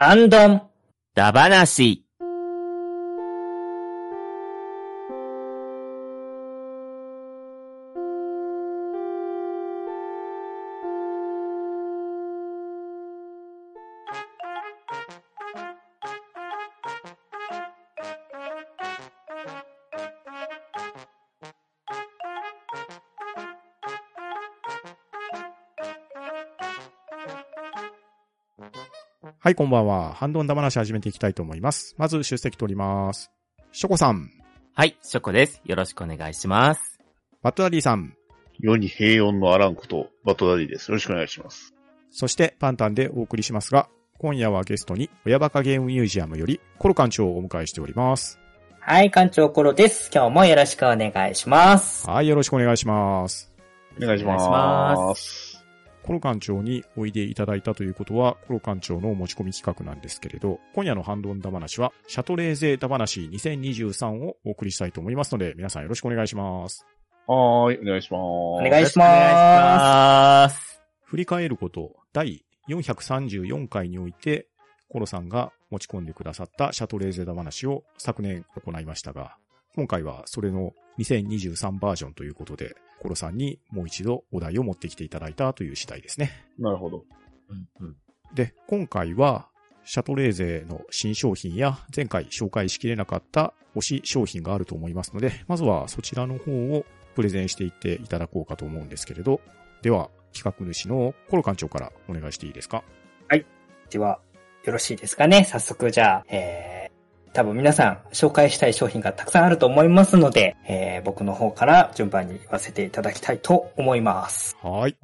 アンドン。ダバナシはい、こんばんは。ハンドンダ話始めていきたいと思います。まず出席取ります。ショコさん、はい、ショコです。よろしくお願いします。バトダディさん、世に平穏のあらんこと、バトダディです。よろしくお願いします。そしてパンタンでお送りしますが、今夜はゲストに親バカゲームミュージアムよりコロ館長をお迎えしております。はい、館長コロです。今日もよろしくお願いします。はい、よろしくお願いします。お願いしま。お願いしますコロ館長においでいただいたということは、コロ館長の持ち込み企画なんですけれど、今夜のハンドンダ話は、シャトレーゼダ話2023をお送りしたいと思いますので、皆さんよろしくお願いします。はーい、お願いします。おお願いしお願まいします。振り返ること第434回において、コロさんが持ち込んでくださったシャトレーゼダ話を昨年行いましたが、今回はそれの2023バージョンということで、コロさんにもう一度お題を持ってきていただいたという次第ですね。なるほど。うんうんで、今回は、シャトレーゼの新商品や前回紹介しきれなかった推し商品があると思いますので、まずはそちらの方をプレゼンしていっていただこうかと思うんですけれど、では、企画主のコロ館長からお願いしていいですか？では、よろしいですかね？早速、じゃあ、えー、多分皆さん紹介したい商品がたくさんあると思いますので、えー、僕の方から順番に言わせていただきたいと思います。はい。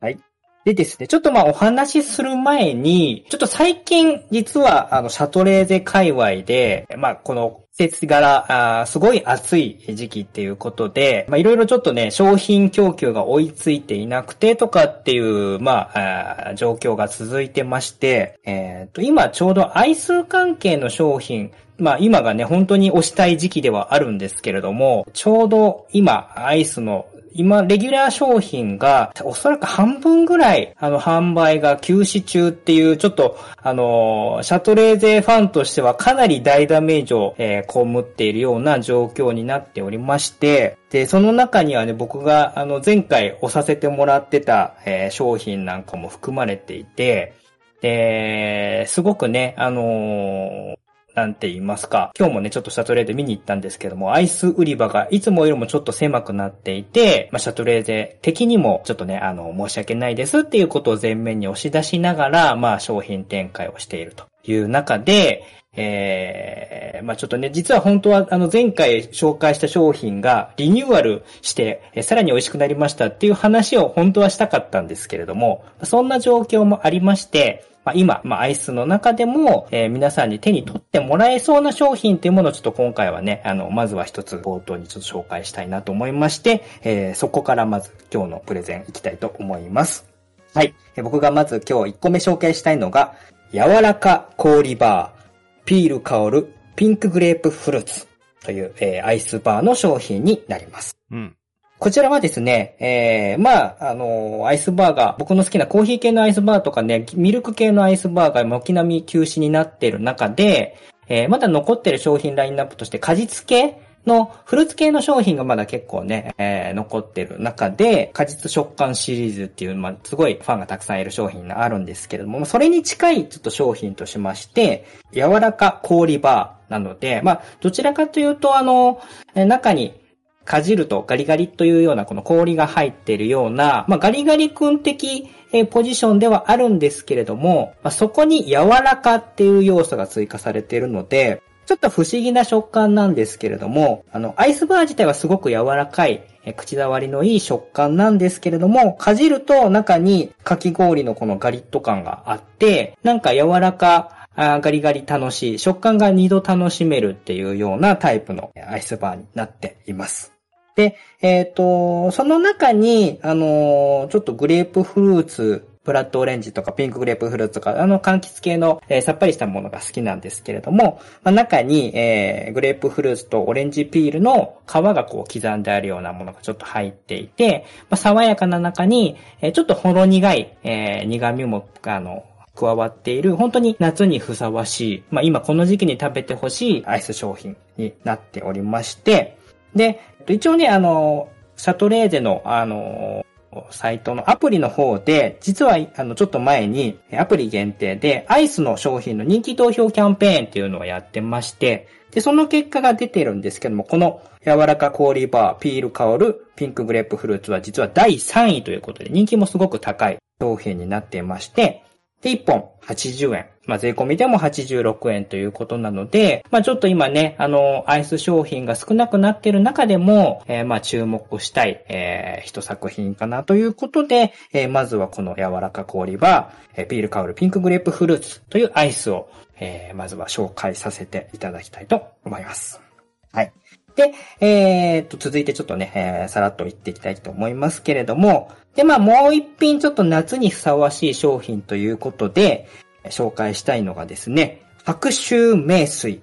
はい。でですね、ちょっとまあお話しする前に、ちょっと最近実はあのシャトレーゼ界隈で、まあこの季節柄、あーすごい暑い時期っていうことで、まあいろいろちょっとね、商品供給が追いついていなくてとかっていう、まあ、あー状況が続いてまして、えっ、と、今ちょうどアイス関係の商品、まあ今がね、本当に推したい時期ではあるんですけれども、ちょうど今、アイスの今、レギュラー商品が、おそらく半分ぐらい、あの、販売が休止中っていう、ちょっと、あの、シャトレーゼファンとしてはかなり大ダメージを、えー被っているような状況になっておりまして、で、その中にはね、僕が、あの、前回押させてもらってた、えー商品なんかも含まれていて、で、すごくね、あのーなんて言いますか。今日もね、ちょっとシャトレーゼ見に行ったんですけども、アイス売り場がいつもよりもちょっと狭くなっていて、まあ、シャトレーゼ的にもちょっとね、あの、申し訳ないですっていうことを前面に押し出しながら、まあ、商品展開をしているという中で、えー、まあちょっとね、実は本当はあの前回紹介した商品がリニューアルして、えーさらに美味しくなりましたっていう話を本当はしたかったんですけれども、そんな状況もありまして、まあ、今、まあ、アイスの中でも、えー皆さんに手に取ってもらえそうな商品っていうものをちょっと今回はね、あの、まずは一つ冒頭にちょっと紹介したいなと思いまして、えーそこからまず今日のプレゼンいきたいと思います。はい。僕がまず今日1個目紹介したいのが、柔らか氷バー、ピール香るピンクグレープフルーツという、えーアイスバーの商品になります。うん。こちらはですね、えー、まあ、あのアイスバーが、僕の好きなコーヒー系のアイスバーとかね、ミルク系のアイスバーガーが軒並み休止になっている中で、えー、まだ残ってる商品ラインナップとして果実系のフルーツ系の商品がまだ結構ね、えー残ってる中で、果実食感シリーズっていう、まあ、すごいファンがたくさんいる商品があるんですけれども、それに近いちょっと商品としまして、柔らか氷バーなので、まあ、どちらかというと、あの、中にかじるとガリガリというようなこの氷が入っているような、まあ、ガリガリ君的ポジションではあるんですけれども、まあ、そこに柔らかっていう要素が追加されているので、ちょっと不思議な食感なんですけれども、あの、アイスバー自体はすごく柔らかい、え口触りのいい食感なんですけれども、かじると中にかき氷のこのガリッと感があって、なんか柔らか、あガリガリ楽しい、食感が二度楽しめるっていうようなタイプのアイスバーになっています。で、えっ、と、その中に、あのちょっとグレープフルーツ、ブラッドオレンジとかピンクグレープフルーツとか、あの柑橘系の、えーさっぱりしたものが好きなんですけれども、まあ、中に、えーグレープフルーツとオレンジピールの皮がこう刻んであるようなものがちょっと入っていて、まあ、爽やかな中に、えーちょっとほろ苦い、えー苦味も、あの、加わっている、本当に夏にふさわしい、まあ今この時期に食べてほしいアイス商品になっておりまして、で、一応ね、あの、シャトレーゼの、あの、サイトのアプリの方で、実は、あの、ちょっと前に、アプリ限定で、アイスの商品の人気投票キャンペーンっていうのをやってまして、で、その結果が出てるんですけども、この柔らか氷バー、ピール香るピンクグレープフルーツは実は第3位ということで、人気もすごく高い商品になっていまして、で、1本80円。まあ、税込みでも86円ということなので、まあ、ちょっと今ね、あの、アイス商品が少なくなっている中でも、えー、まあ、注目したい、えー、一作品かなということで、えー、まずはこの柔らか氷バー、えー、ビール香るピンクグレープフルーツというアイスを、えー、まずは紹介させていただきたいと思います。はい。で、えー、と、続いてちょっとね、えー、さらっと言っていきたいと思いますけれども、で、まあ、もう一品ちょっと夏にふさわしい商品ということで、紹介したいのがですね、白州名水、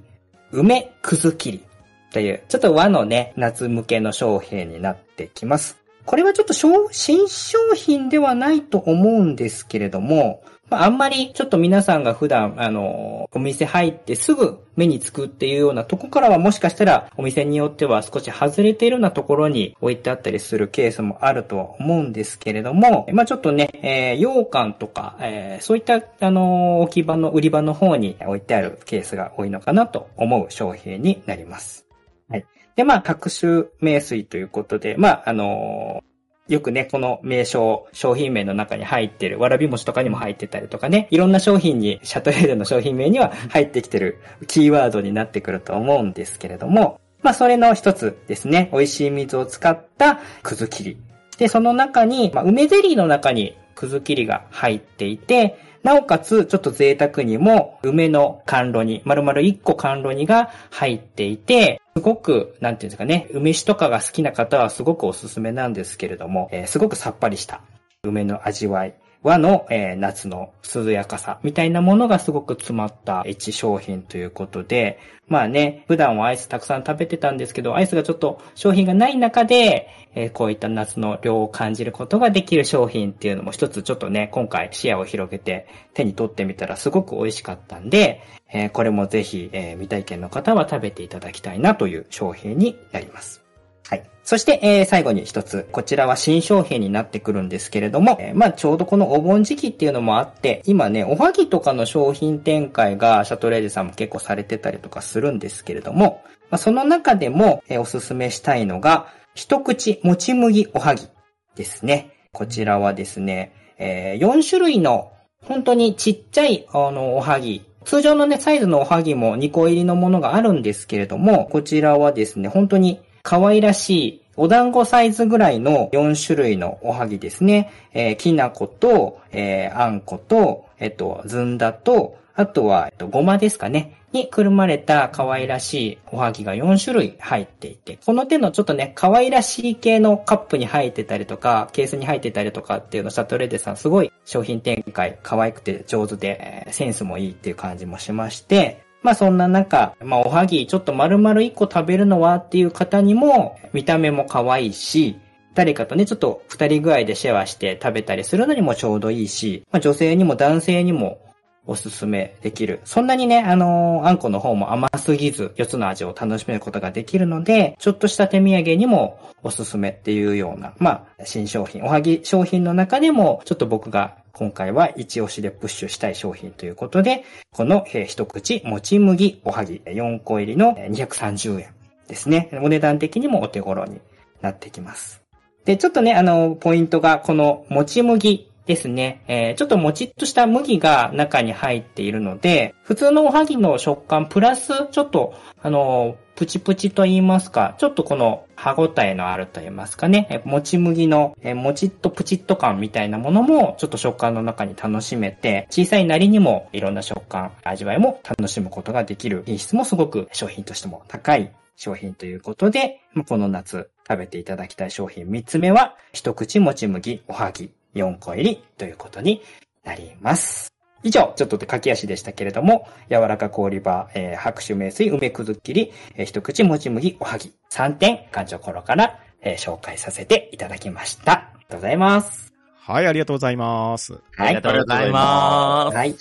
梅くず切りという、ちょっと和のね、夏向けの商品になってきます。これはちょっと新商品ではないと思うんですけれども、まあ、あんまりちょっと皆さんが普段、あの、お店入ってすぐ目につくっていうようなとこからはもしかしたらお店によっては少し外れているようなところに置いてあったりするケースもあるとは思うんですけれども、まあ、ちょっとね、えー、羊羹とか、えー、そういった、あの、置き場の売り場の方に置いてあるケースが多いのかなと思う商品になります。はい。で、まあ、各種名水ということで、まあ、あのよくね、この名称、商品名の中に入ってる、わらび餅とかにも入ってたりとかね、いろんな商品に、シャトレーゼの商品名には入ってきてるキーワードになってくると思うんですけれども、まあそれの一つですね、美味しい水を使ったくず切り。で、その中に、まあ、梅ゼリーの中にくず切りが入っていて、なおかつ、ちょっと贅沢にも、梅の甘露煮、丸々1個甘露煮が入っていて、すごく、なんていうんですかね、梅酒とかが好きな方はすごくおすすめなんですけれども、えー、すごくさっぱりした梅の味わい。和の、えー、夏の涼やかさみたいなものがすごく詰まった一商品ということで、まあね、普段はアイスたくさん食べてたんですけど、アイスがちょっと商品がない中で、えー、こういった夏の量を感じることができる商品っていうのも一つちょっとね、今回視野を広げて手に取ってみたらすごく美味しかったんで、えー、これもぜひ、え、未体験の方は食べていただきたいなという商品になります。はい。そして、えー、最後に一つ、こちらは新商品になってくるんですけれども、えー、まあちょうどこのお盆時期っていうのもあって、今ね、おはぎとかの商品展開がシャトレーゼさんも結構されてたりとかするんですけれども、まあ、その中でも、えー、おすすめしたいのが、一口もち麦おはぎですね。こちらはですね、えー、4種類の本当にちっちゃい、あの、おはぎ通常のね、サイズのおはぎも2個入りのものがあるんですけれども、こちらはですね、本当に可愛らしいお団子サイズぐらいの4種類のおはぎですね。えー、きな粉と、えー、あんこと、えっ、と、ずんだと、あとは、えっと、ごまですかね。にくるまれた可愛らしいおはぎが4種類入っていて、この手のちょっとね、可愛らしい系のカップに入ってたりとか、ケースに入ってたりとかっていうの、シャトレーデさんすごい商品展開可愛くて上手で、え、センスもいいっていう感じもしまして、まあそんな中、まあおはぎちょっと丸々1個食べるのはっていう方にも見た目も可愛いし、誰かとね、ちょっと二人具合でシェアして食べたりするのにもちょうどいいし、まあ女性にも男性にもおすすめできる。そんなにね、あのー、あんこの方も甘すぎず、4つの味を楽しめることができるので、ちょっとした手土産にもおすすめっていうような、まあ、新商品、おはぎ商品の中でも、ちょっと僕が今回は一押しでプッシュしたい商品ということで、この、えー、一口もち麦おはぎ4個入りの230円ですね。お値段的にもお手頃になってきます。で、ちょっとね、あの、ポイントがこのもち麦ですね。えー、ちょっともちっとした麦が中に入っているので、普通のおはぎの食感プラス、ちょっと、あの、プチプチと言いますか、ちょっとこの歯ごたえのあると言いますかね、もち麦の、えもちっとプチッと感みたいなものも、ちょっと食感の中に楽しめて、小さいなりにもいろんな食感、味わいも楽しむことができる品質もすごく商品としても高い商品ということで、この夏食べていただきたい商品3つ目は、一口もち麦おはぎ4個入りということになります。以上、ちょっと駆け足でしたけれども、柔らか氷場、えー、白酒名水、梅くずっきり、えー、一口もち麦、おはぎ、3点、感情頃から、えー、紹介させていただきました。ありがとうございます。はい、ありがとうございます。ありがとうございまはい。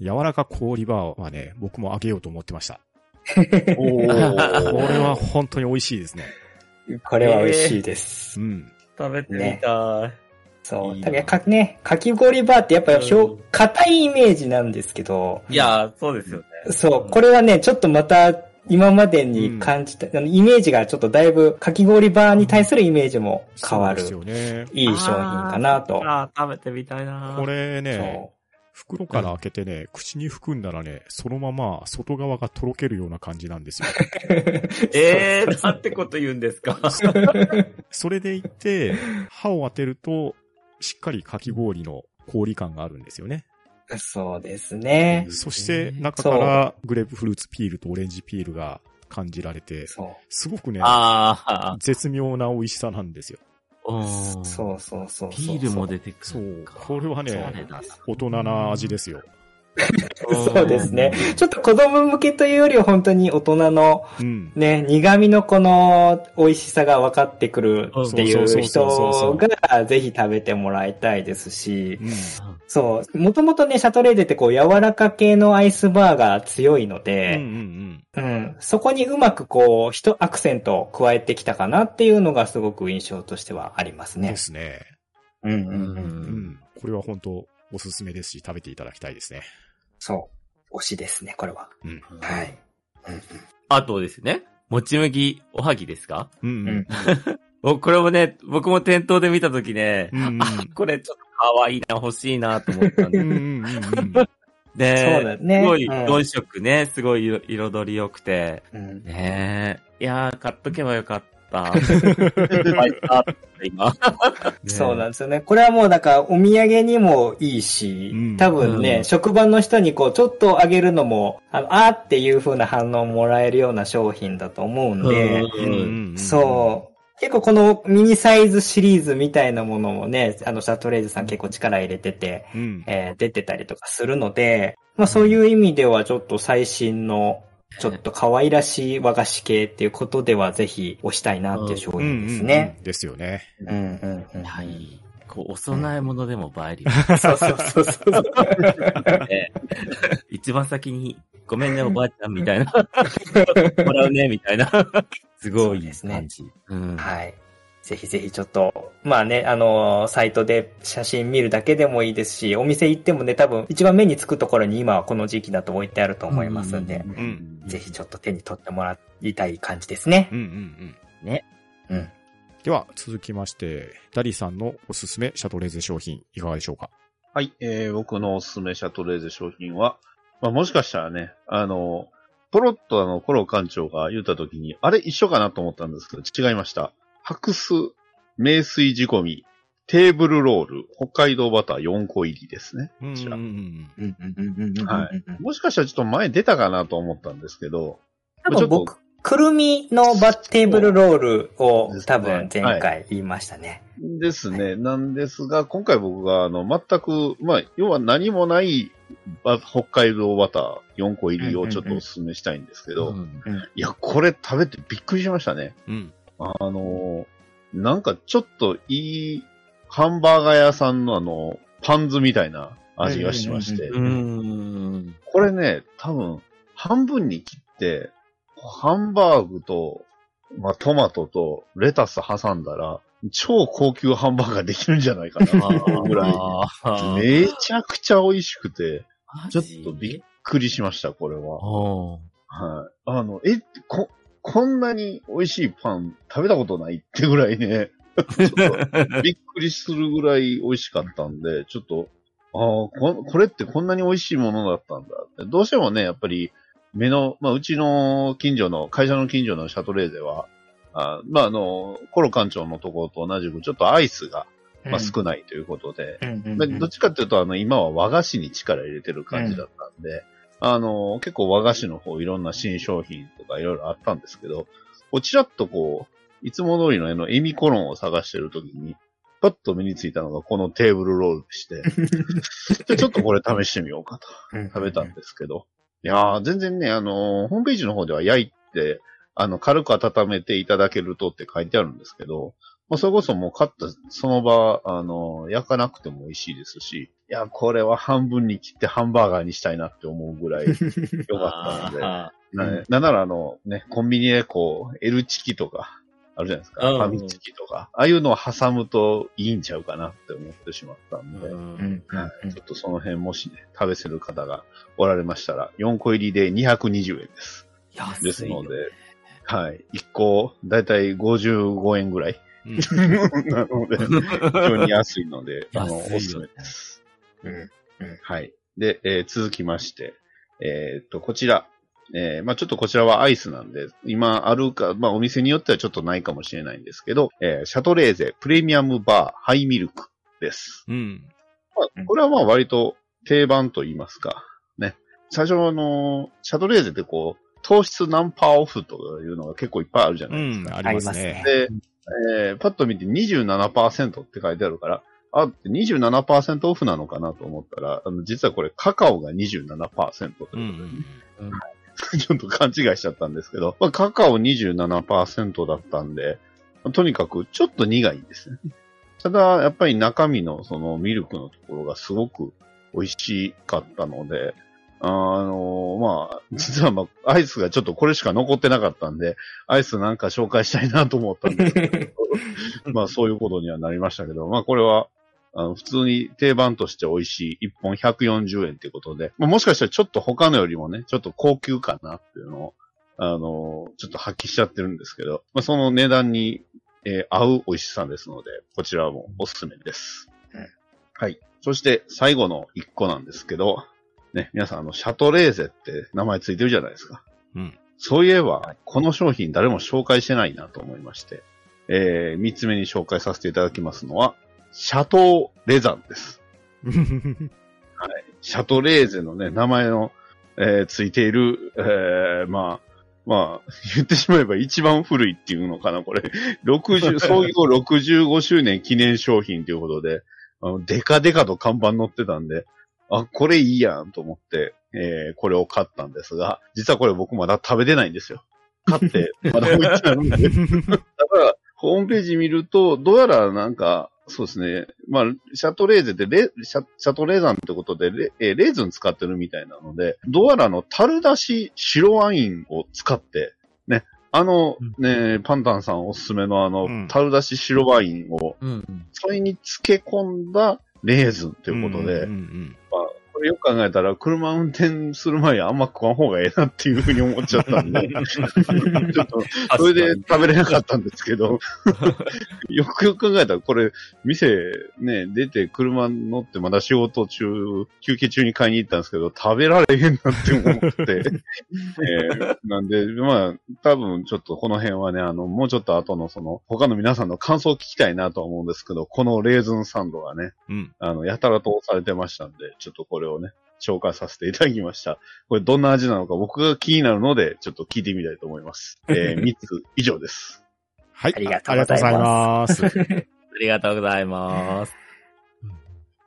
柔らか氷バーはね、僕もあげようと思ってました。おーこれは本当に美味しいですね。これは美味しいです。うん。す。食べてみたい。そう。いいなだかね、かき氷バーってやっぱひょうん硬いイメージなんですけど、いや、そうですよね。そう、これはね、ちょっとまた今までに感じた、あのイメージがちょっとだいぶかき氷バーに対するイメージも変わる、そうですよね。いい商品かなと。あー食べてみたいなこれね、そ袋から開けてね、口に含んだらね、そのまま外側がとろけるような感じなんですよ。う。えー、なんてこと言うんですか？それでいって、歯を当てると、しっかりかき氷の氷感があるんですよね。そうですね。そして中からグレープフルーツピールとオレンジピールが感じられて、そすごくね、あ絶妙な美味しさなんですよ。そうそうそう。ビールも出てくそう。これはね大人な味ですよ。そうですね。ちょっと子供向けというよりは本当に大人のうん。ね、苦味のこの美味しさが分かってくるっていそう人がぜひ食べてもらいたいですしう、ん。そう、もともとね、シャトレーゼってこう柔らか系のアイスバーが強いのうんうで、んうん、そこにうまくこう、一アクセントを加えてきたかなっていうのがすごく印象としてはありますうん。でね。すね。うんうんう。ん。これは本当おすすめですし、食べていただきたいですね。そう。推しですね、これは。うん。はい。あとですね、もち麦おはぎですか？うんうん。僕、これもね、僕も店頭で見たときね、うんうんあ、これちょっと可愛いな、欲しいなと思ったんでうんうん。で、そうだねすごい、うん4色ね、すごい色彩り良くて、うんねえ。いやー、買っとけばよかっ た。今。そうなんんですよね。これはもうだからお土産にもいいし、うん多分ね、うん職場の人にこうちょっとあげるのも、あの、あーっていう風な反応をもらえるような商品だと思うんで、うんそう。結構このミニサイズシリーズみたいなものもね、あの、シャトレーゼさん結構力入れてて、うん。うん。えー出てたりとかするので、まあそういう意味ではちょっと最新の、ちょっと可愛らしい和菓子系っていうことではぜひ推したいなっていう商うん品ですね。うん。ですよね。うんうんうん。はい。こう、お供え物でも映えるよ。そうそうそうそう。ね 一番先に、ごめんね、おばあちゃん、みたいな。もらうね、みたいな。すごいそうですね感じ。うん。はい。ぜひぜひちょっと、まあね、あのーサイトで写真見るだけでもいいですし、お店行ってもね、多分一番目につくところに今はこの時期だと置いてあると思いますんで、んぜひちょっと手に取ってもらいたい感じですねう。んうんうん。ね。うん。では、続きまして、ダリーさんのおすすめシャトレーゼ商品、いかがでしょうか？はい、えー、僕のおすすめシャトレーゼ商品は、まあ、もしかしたらね、あの、ポロッとあの、コロ館長が言った時に、あれ一緒かなと思ったんですけど、違いました。白酢、名水仕込み、テーブルロール、北海道バター4個入りですね。うんちらうんうんうんうんうんはいもしかしたらちょっと前出たかなと思ったんですけど、多ちょっと分僕、くるみのバッテーブルロールを多分前回言いましたね。ですね。なんですが、今回僕が、あの、全く、まあ、要は何もない、ば北海道バター4個入りをちょっとお勧めしたいんですけど、うんいや、これ食べてびっくりしましたね。うん。あの、なんかちょっといいハンバーガー屋さんのあの、パン酢みたいな味がしまして。これね、多分、半分に切って、ハンバーグと、まあ、トマトとレタス挟んだら、超高級ハンバーガーできるんじゃないかな。ぐらい。めちゃくちゃ美味しくて、ちょっとびっくりしました、これは。はい。あの、え、こ、こんなに美味しいパン食べたことないってぐらいね、びっくりするぐらい美味しかったんで、ちょっと、ああ、ここれってこんなに美味しいものだったんだって。どうしてもね、やっぱり、目の、まあ、うちの近所の、会社の近所のシャトレーゼは、あまあ、あの、コロ館長のところと同じく、ちょっとアイスが、まあ、少ないということで、まあどっちかっていうと、あの、今は和菓子に力入れてる感じだったんで、あの、結構和菓子の方いろんな新商品とかいろいろあったんですけど、こうちらっとこう、いつも通りのあの、エミコロンを探してるときに、パッと目についたのがこのテーブルロールでして、で ちょっとこれ試してみようかと食べたんですけど、いやー、全然ね、あの、ホームページの方では焼いて、あの、軽く温めていただけるとって書いてあるんですけど、まあ、それこそもう買ったその場、あの、焼かなくても美味しいですし、いや、これは半分に切ってハンバーガーにしたいなって思うぐらい 良かったので、あななんならあの、ね、コンビニでこう、L チキとか、あるじゃないですか。うんファミチキとか。ああいうのを挟むといいんちゃうかなって思ってしまったんで、んん。はいちょっとその辺もしね、食べせる方がおられましたら、4個入りで220円です。安いですので、はい。1個、だいたい55円ぐらい。うん なので、非常に安いので、あの、おすすめです。うんはい。で、えー続きまして、えーっと、こちら。えーまあちょっとこちらはアイスなんで、今あるか、まあお店によってはちょっとないかもしれないんですけど、えーシャトレーゼプレミアムバーハイミルクです。うん。まあこれはまあ割と定番と言いますか。ね。最初あの、シャトレーゼってこう、糖質何パーオフというのが結構いっぱいあるじゃうないですか。ん、ありますね。で、えーパッと見て27%って書いてあるから、あ、27%オフなのかなと思ったら、あの実はこれカカオが27%ということで、うんうん。ちょっと勘違いしちゃったんですけど、まあ、カカオ27%だったんで、とにかくちょっと苦いんですね。ただ、やっぱり中身のそのミルクのところがすごく美味しかったので、あのまあ、実はまあ、アイスがちょっとこれしか残ってなかったんで、アイスなんか紹介したいなと思ったんですけど、まあそういうことにはなりましたけど、まあこれは、あの、普通に定番として美味しい1本140円ということで、まあ、もしかしたらちょっと他のよりもね、ちょっと高級かなっていうのを、あの、ちょっと発揮しちゃってるんですけど、まあ、その値段に、えー合う美味しさですので、こちらもおすすめです。うんはい。そして最後の1個なんですけど、ね、皆さんあの、シャトレーゼって名前ついてるじゃないですか。うん。そういえば、この商品誰も紹介してないなと思いまして、えー、3つ目に紹介させていただきますのは、シャトーレザンです。シャトレーゼのね、名前の、えーついている、えーまあ、まあ、言ってしまえば一番古いっていうのかな、これ。60、創業65周年記念商品ということで、あの、デカデカと看板載ってたんで、あ、これいいやんと思って、えーこれを買ったんですが、実はこれ僕まだ食べてないんですよ。買って、まだ置いてあるんで。だから、ホームページ見ると、どうやらなんか、そうですね。まあ、シャトレーゼってレ、シャシャトレーザンってことでレ、えーレーズン使ってるみたいなので、どうやらあの、樽出し白ワインを使って、ね、あの、ね、パンタンさんおすすめのあの、うん樽出し白ワインを。それに漬け込んだレーズンということで、れよく考えたら、車運転する前にあんま食わん方がええなっていうふうに思っちゃったんで、ちょっと、それで食べれなかったんですけど、よくよく考えたら、これ、店ね、出て車乗ってまだ仕事中、休憩中に買いに行ったんですけど、食べられへんなって思って、えーなんで、まあ、多分ちょっとこの辺はね、あの、もうちょっと後のその、他の皆さんの感想を聞きたいなとは思うんですけど、このレーズンサンドがね、うん。あの、やたらと押されてましたんで、ちょっとこれをね、紹介させていただきました。これどんな味なのか僕が気になるので、ちょっと聞いてみたいと思います。えー、3つ以上です。はい。ありがとうございますありがとうございます。ありがとうございます。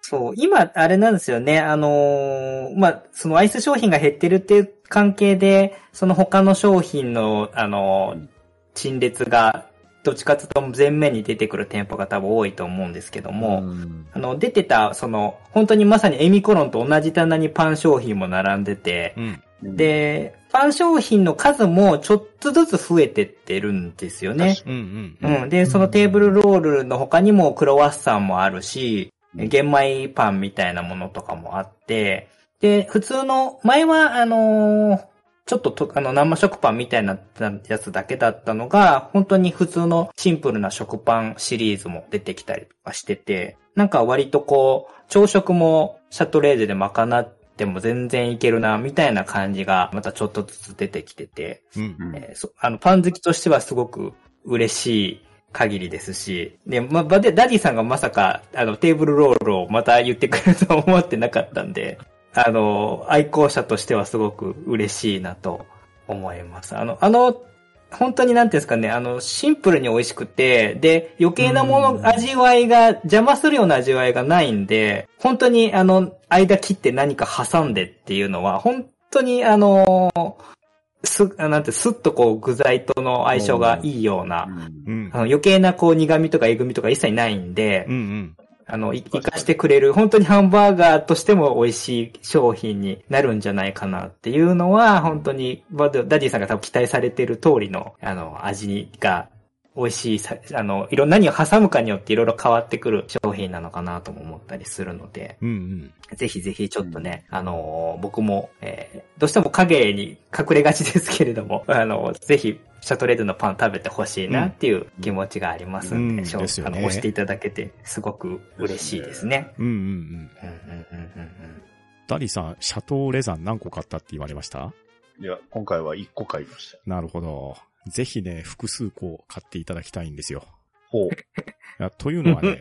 そう、今、あれなんですよね。あのーまあ、そのアイス商品が減ってるっていう関係で、その他の商品の、あのー陳列が、どっちかというと前面に出てくる店舗が多分多いと思うんですけども、んあの、出てた、その、本当にまさにエミコロンと同じ棚にパン商品も並んでて、うん。で、パン商品の数もちょっとずつ増えてってるんですよね。うんうん。うん。で、そのテーブルロールの他にもクロワッサンもあるし、玄米パンみたいなものとかもあって、で、普通の、前は、あのーちょっとと、あの、生食パンみたいなやつだけだったのが、本当に普通のシンプルな食パンシリーズも出てきたりとかしてて、なんか割とこう、朝食もシャトレーゼで賄っても全然いけるな、みたいな感じがまたちょっとずつ出てきてて、うん。うんえーそあの、パン好きとしてはすごく嬉しい限りですし、で、ま、ダディさんがまさか、あの、テーブルロールをまた言ってくれるとは思ってなかったんで、あの、愛好者としてはすごく嬉しいなと思います。あの、あの、本当になんていうんですかね、あの、シンプルに美味しくて、で、余計なもの、うん味わいが、邪魔するような味わいがないんで、本当にあの、間切って何か挟んでっていうのは、本当にあの、す、なんて、すっとこう具材との相性がいいような、うんあ。の余計なこう苦味とかえぐみとか一切ないんで、うんうん。あの、い活かしてくれる、本当にハンバーガーとしても美味しい商品になるんじゃないかなっていうのは、本当に、バダダディさんが多分期待されてる通りの、あの、味が美味しいさ、あの、いろんな何を挟むかによっていろいろ変わってくる商品なのかなとも思ったりするので、うんうん。ぜひぜひちょっとね、あの、僕も、えーどうしても影に隠れがちですけれども、あの、ぜひ、シャトレーゼのパン食べてほしいなっていう気持ちがありますんで、うんしょですよねあの、押していただけてすごく嬉しいですね。うんうんうん。うんうんうんうんダディさん、シャトーレザン何個買ったって言われました？いや、今回は1個買いました。なるほど。ぜひね、複数個買っていただきたいんですよ。ほう。いやというのはね、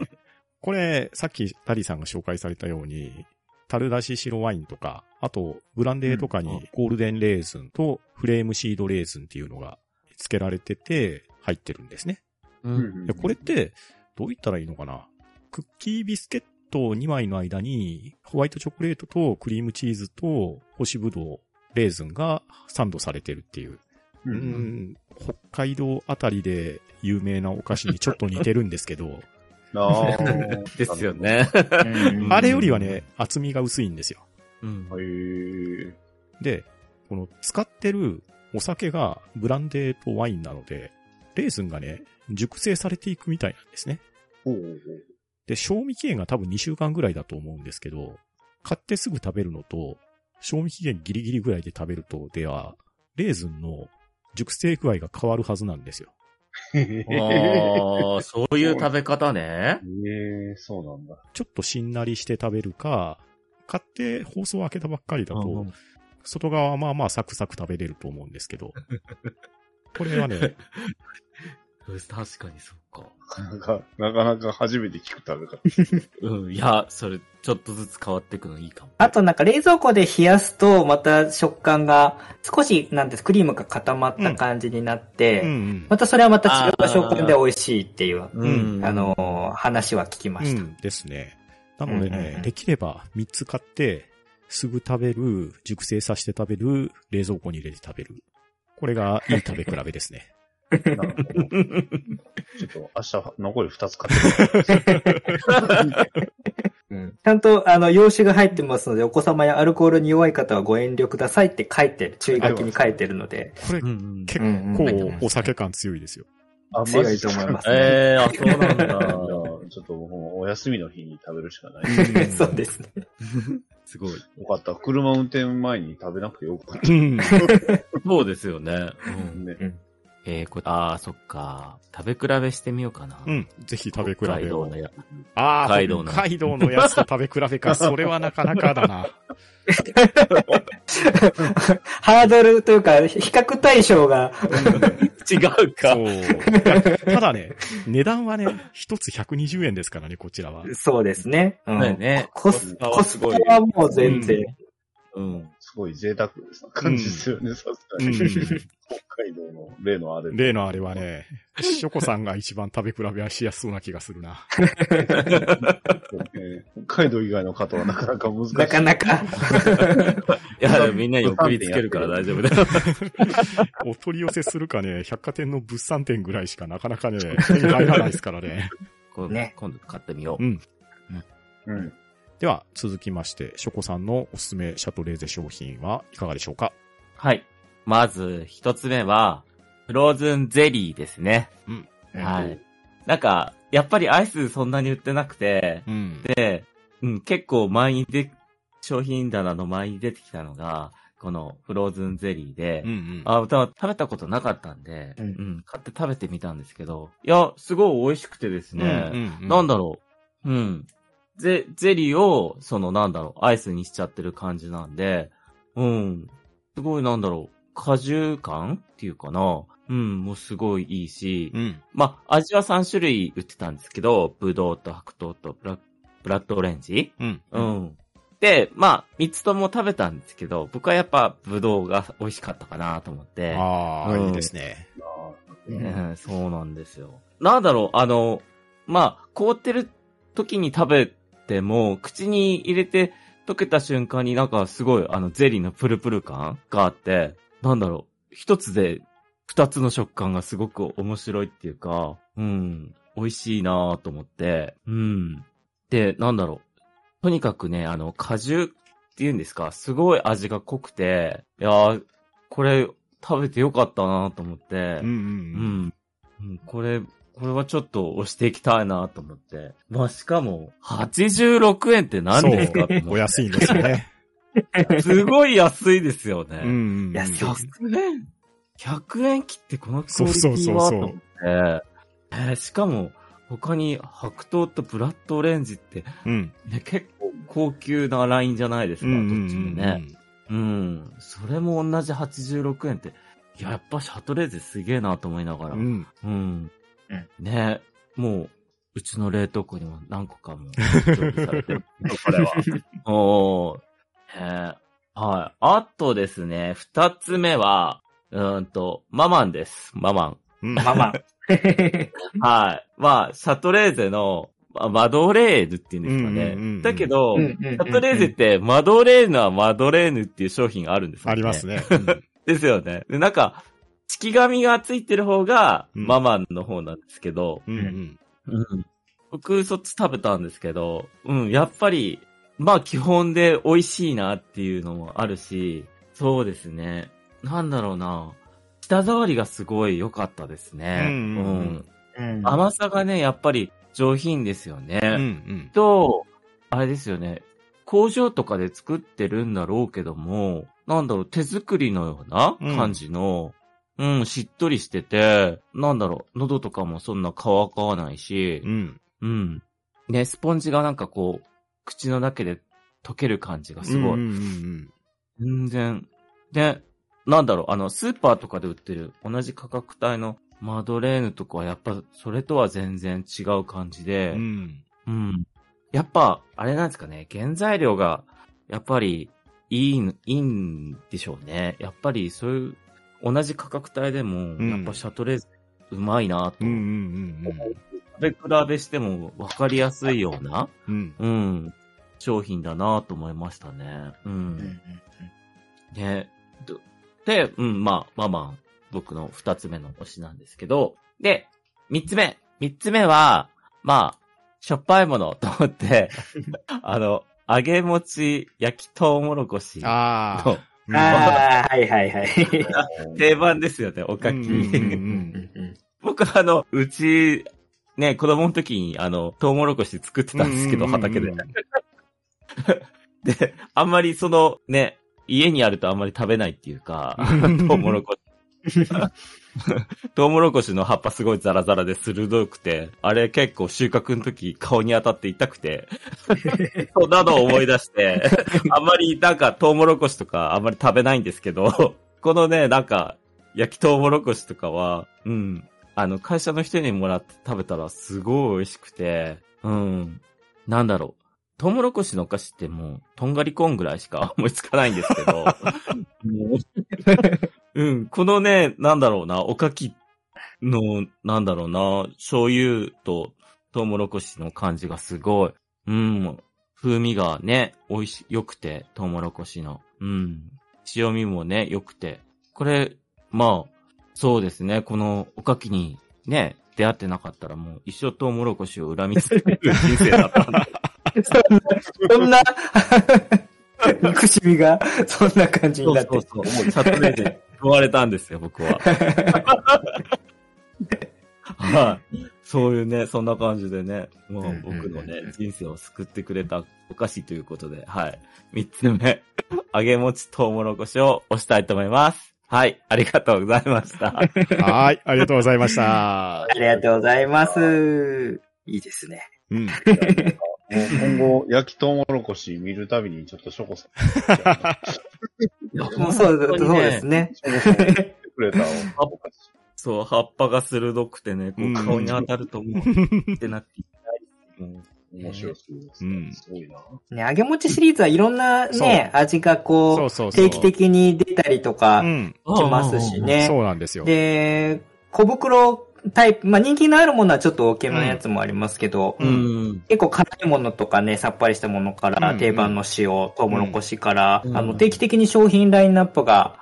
これ、さっきダディさんが紹介されたように、樽出し白ワインとか、あと、ブランデーとかにゴールデンレーズンとフレームシードレスレーズンっていうのが付けられてて入ってるんですね。うん。でこれって、どう言ったらいいのかな？クッキービスケット2枚の間に、ホワイトチョコレートとクリームチーズと干しぶどう、レーズンがサンドされてるっていう。う。うんん、北海道あたりで有名なお菓子にちょっと似てるんですけど、ああ。ですよ。ね。うんあれよりはね、厚みが薄いんですよ。うん。で、この使ってるお酒がブランデーとワインなので、レーズンがね、熟成されていくみたいなんですね。ほうほうで、賞味期限が多分2週間ぐらいだと思うんですけど、買ってすぐ食べるのと、賞味期限ギリギリぐらいで食べるとでは、レーズンの熟成具合が変わるはずなんですよ。そういう食べ方ね。ええ、そうなんだ。ちょっとしんなりして食べるか、買って包装開けたばっかりだと、うん外側はまあまあサクサク食べれると思うんですけど、これはね、確かにそっか。なんか、なかなか初めて聞く食べ方。うん。いや、それ、ちょっとずつ変わっていくのいいかも。あとなんか冷蔵庫で冷やすと、また食感が少し、なんです、クリームが固まった感じになって、うんうんまたそれはまた違う食感で美味しいっていう、うんあのー話は聞きました。うんですね。なのでね、うんうんうんできれば3つ買って、すぐ食べる、熟成させて食べる、冷蔵庫に入れて食べる。これがいい食べ比べですね。なるほど。ちょっと明日残り2つ買って うんちゃんと、あの、洋酒が入ってますので、お子様やアルコールに弱い方はご遠慮くださいって書いてる、注意書きに書いてるので、これ。結うん構お酒感強いですよ。あ強いと思いますね。ええあ、そうなんだ。ちょっともうお休みの日に食べるしかない。そうですね。すごい。よかった。車運転前に食べなくてよかっうん。そうですよね。た。うん。ね。えー、これ、ああ、そっか。食べ比べしてみようかな。うん。ぜひ食べ比北海道の。や。ああ、北海道の北海道のやつと食べ比べか。それはなかなかだな。ハードルというか、比較対象が、違うかただね、値段はね、一つ120円ですからね、こちらは。そうですね。うんねコスコスパはもう全然。うん。すごい贅沢です感じですよね、さすがうんに。北海道の例のあれ。例のあれはね、ショコさんが一番食べ比べはしやすそうな気がするな。ね北海道以外の方はなかなか難しい。なかなか。いや、みんなに送りつけるから大丈夫だよ。お取り寄せするかね、百貨店の物産展ぐらいしかなかなかね、手に入らないですからね。今度ね今度買ってみよう。うん。うん。では、続きまして、ショコさんのおすすめシャトレーゼ商品はいかがでしょうか？はい。まず、一つ目は、フローズンゼリーですね。はい。なんか、やっぱりアイスそんなに売ってなくて、うん。で、うん、結構前にで、商品棚の前に出てきたのが、このフローズンゼリーで、うんうん。あ、食べたことなかったんで、ううんん、買って食べてみたんですけど、いや、すごい美味しくてですね、うんうんなんだろう、うん。ゼ、ゼリーを、そのなんだろう、アイスにしちゃってる感じなんで、うん。すごいなんだろう、果汁感っていうかな。うん、もうすごいいいし、うん。まあ、味は3種類売ってたんですけど、ブドウと白桃とブラブラッドオレンジうん。うん。で、まあ、3つとも食べたんですけど、僕はやっぱブドウが美味しかったかなと思って。ああ、うんいいですね。うんそうなんですよ。なんだろう、あの、まあ、凍ってる時に食べても、口に入れて溶けた瞬間になんかすごい、あの、ゼリーのプルプル感があって、なんだろう、一つで二つの食感がすごく面白いっていうか、うん、美味しいなと思って、うん。で、なんだろう。とにかくね、あの、果汁っていうんですか、すごい味が濃くて、いやーこれ食べてよかったなと思って、うんう。ん。うんこれ、これはちょっと押していきたいなと思って。まあ、しかも、86円って何ですか？お安いんですよね。すごい安いですよね。うんうんいです100円 ?100 円切ってこのクオリテそうそうそうそうィはと思って。えーしかも、他に白桃とブラッドオレンジって、うん。ね、結構高級なラインじゃないですか、うんうんうんどっちもね。うん。それも同じ86円って、やっぱシャトレーゼすげえなと思いながら。うん。うん。うんねもう、うちの冷凍庫にも何個かも常備されてる。これは。おー。えーはい。あとですね、二つ目は、うーんと、ママンです。ママン。うん。まあまあ。はい。まあ、シャトレーゼの、まあマドレーヌっていうんですかね。うんうんうんうんだけど、うんうんうんシャトレーゼって、マドレーヌはマドレーヌっていう商品があるんですよね。ありますね。ですよね。で、なんか、式紙がついてる方が、うんママンの方なんですけど、うんうん。うん。僕、そっち食べたんですけど、うん、やっぱり、まあ基本で美味しいなっていうのもあるし、そうですね。なんだろうな。舌触りがすごい良かったですね。うんうんうんうん甘さがね、やっぱり上品ですよね。うんうん。と、あれですよね。工場とかで作ってるんだろうけども、なんだろう、手作りのような感じの、うん、しっとりしてて、なんだろう、喉とかもそんな乾かないしう、ん。うん。ね、スポンジがなんかこう、口の中で溶ける感じがすごい。うんうん全然。で、なんだろう、あの、スーパーとかで売ってる同じ価格帯のマドレーヌとかはやっぱそれとは全然違う感じで、うん。うん。うん。やっぱ、あれなんですかね、原材料が、やっぱり、いい、いいんでしょうね。やっぱり、そういう、同じ価格帯でも、んやっぱシャトレーゼ、うまいなと。うんうん食べ比べしても分かりやすいような、うん。うん。うん、商品だなと思いましたね。う。うんんね。どで、うん、まあ、まあまあ、僕の二つ目の推しなんですけど、で、三つ目。三つ目は、まあ、しょっぱいものと思って、あの、揚げ餅焼きとうもろこし。のうんああ、はいはいはい。定番ですよね、おかき。僕あの、うち、ね、子供の時に、あの、とうもろこし作ってたんですけど、畑で。で、あんまりその、ね、家にあるとあんまり食べないっていうか、トウモロコシ。トウモロコシの葉っぱすごいザラザラで鋭くて、あれ結構収穫の時顔に当たって痛くて、そんなのを思い出して、あんまりなんかトウモロコシとかあんまり食べないんですけど、このね、なんか、焼きトウモロコシとかは、うん、あの、会社の人にもらって食べたらすごい美味しくて、うん、なんだろう。トウモロコシのお菓子ってもう、とんがりコーンぐらいしか 思いつかないんですけど、うん、このね、なんだろうな、おかきの、なんだろうな、醤油とトウモロコシの感じがすごい、うん、風味がね、美味し、良くて、トウモロコシの、うん、塩味もね、良くて、これ、まあ、そうですね、このおかきにね、出会ってなかったらもう一生トウモロコシを恨み続ける人生だったんで。そんな、憎しみが、そんな感じになってそうそうそう。もうチャットレーで食われたんですよ、僕は。はい。そういうね、そんな感じでね、もう僕のね、人生を救ってくれたお菓子ということで、はい。三つ目、揚げ餅とうもろこしを押したいと思います。はい。ありがとうございました。はい。ありがとうございましたあ。りがとうございます。いいですね。うん。もう今後、焼きとうもろこし見るたびにちょっとショコさん。もうそう、そうですね。くれた。そう、葉っぱが鋭くてね、こううん顔に当たるともう、ってなっていきたい。うん面白そうですね。うんすごいな。ね、揚げ餅シリーズはいろんなね、味がこう。定期的に出たりとかうん。しますしね。そうなんですよ。で、小袋タイプ、まあ人気のあるものはちょっと大きめのやつもありますけど、うん。結構辛いものとかね、さっぱりしたものから、うん定番の塩、トウモロコシから、うんあの、定期的に商品ラインナップが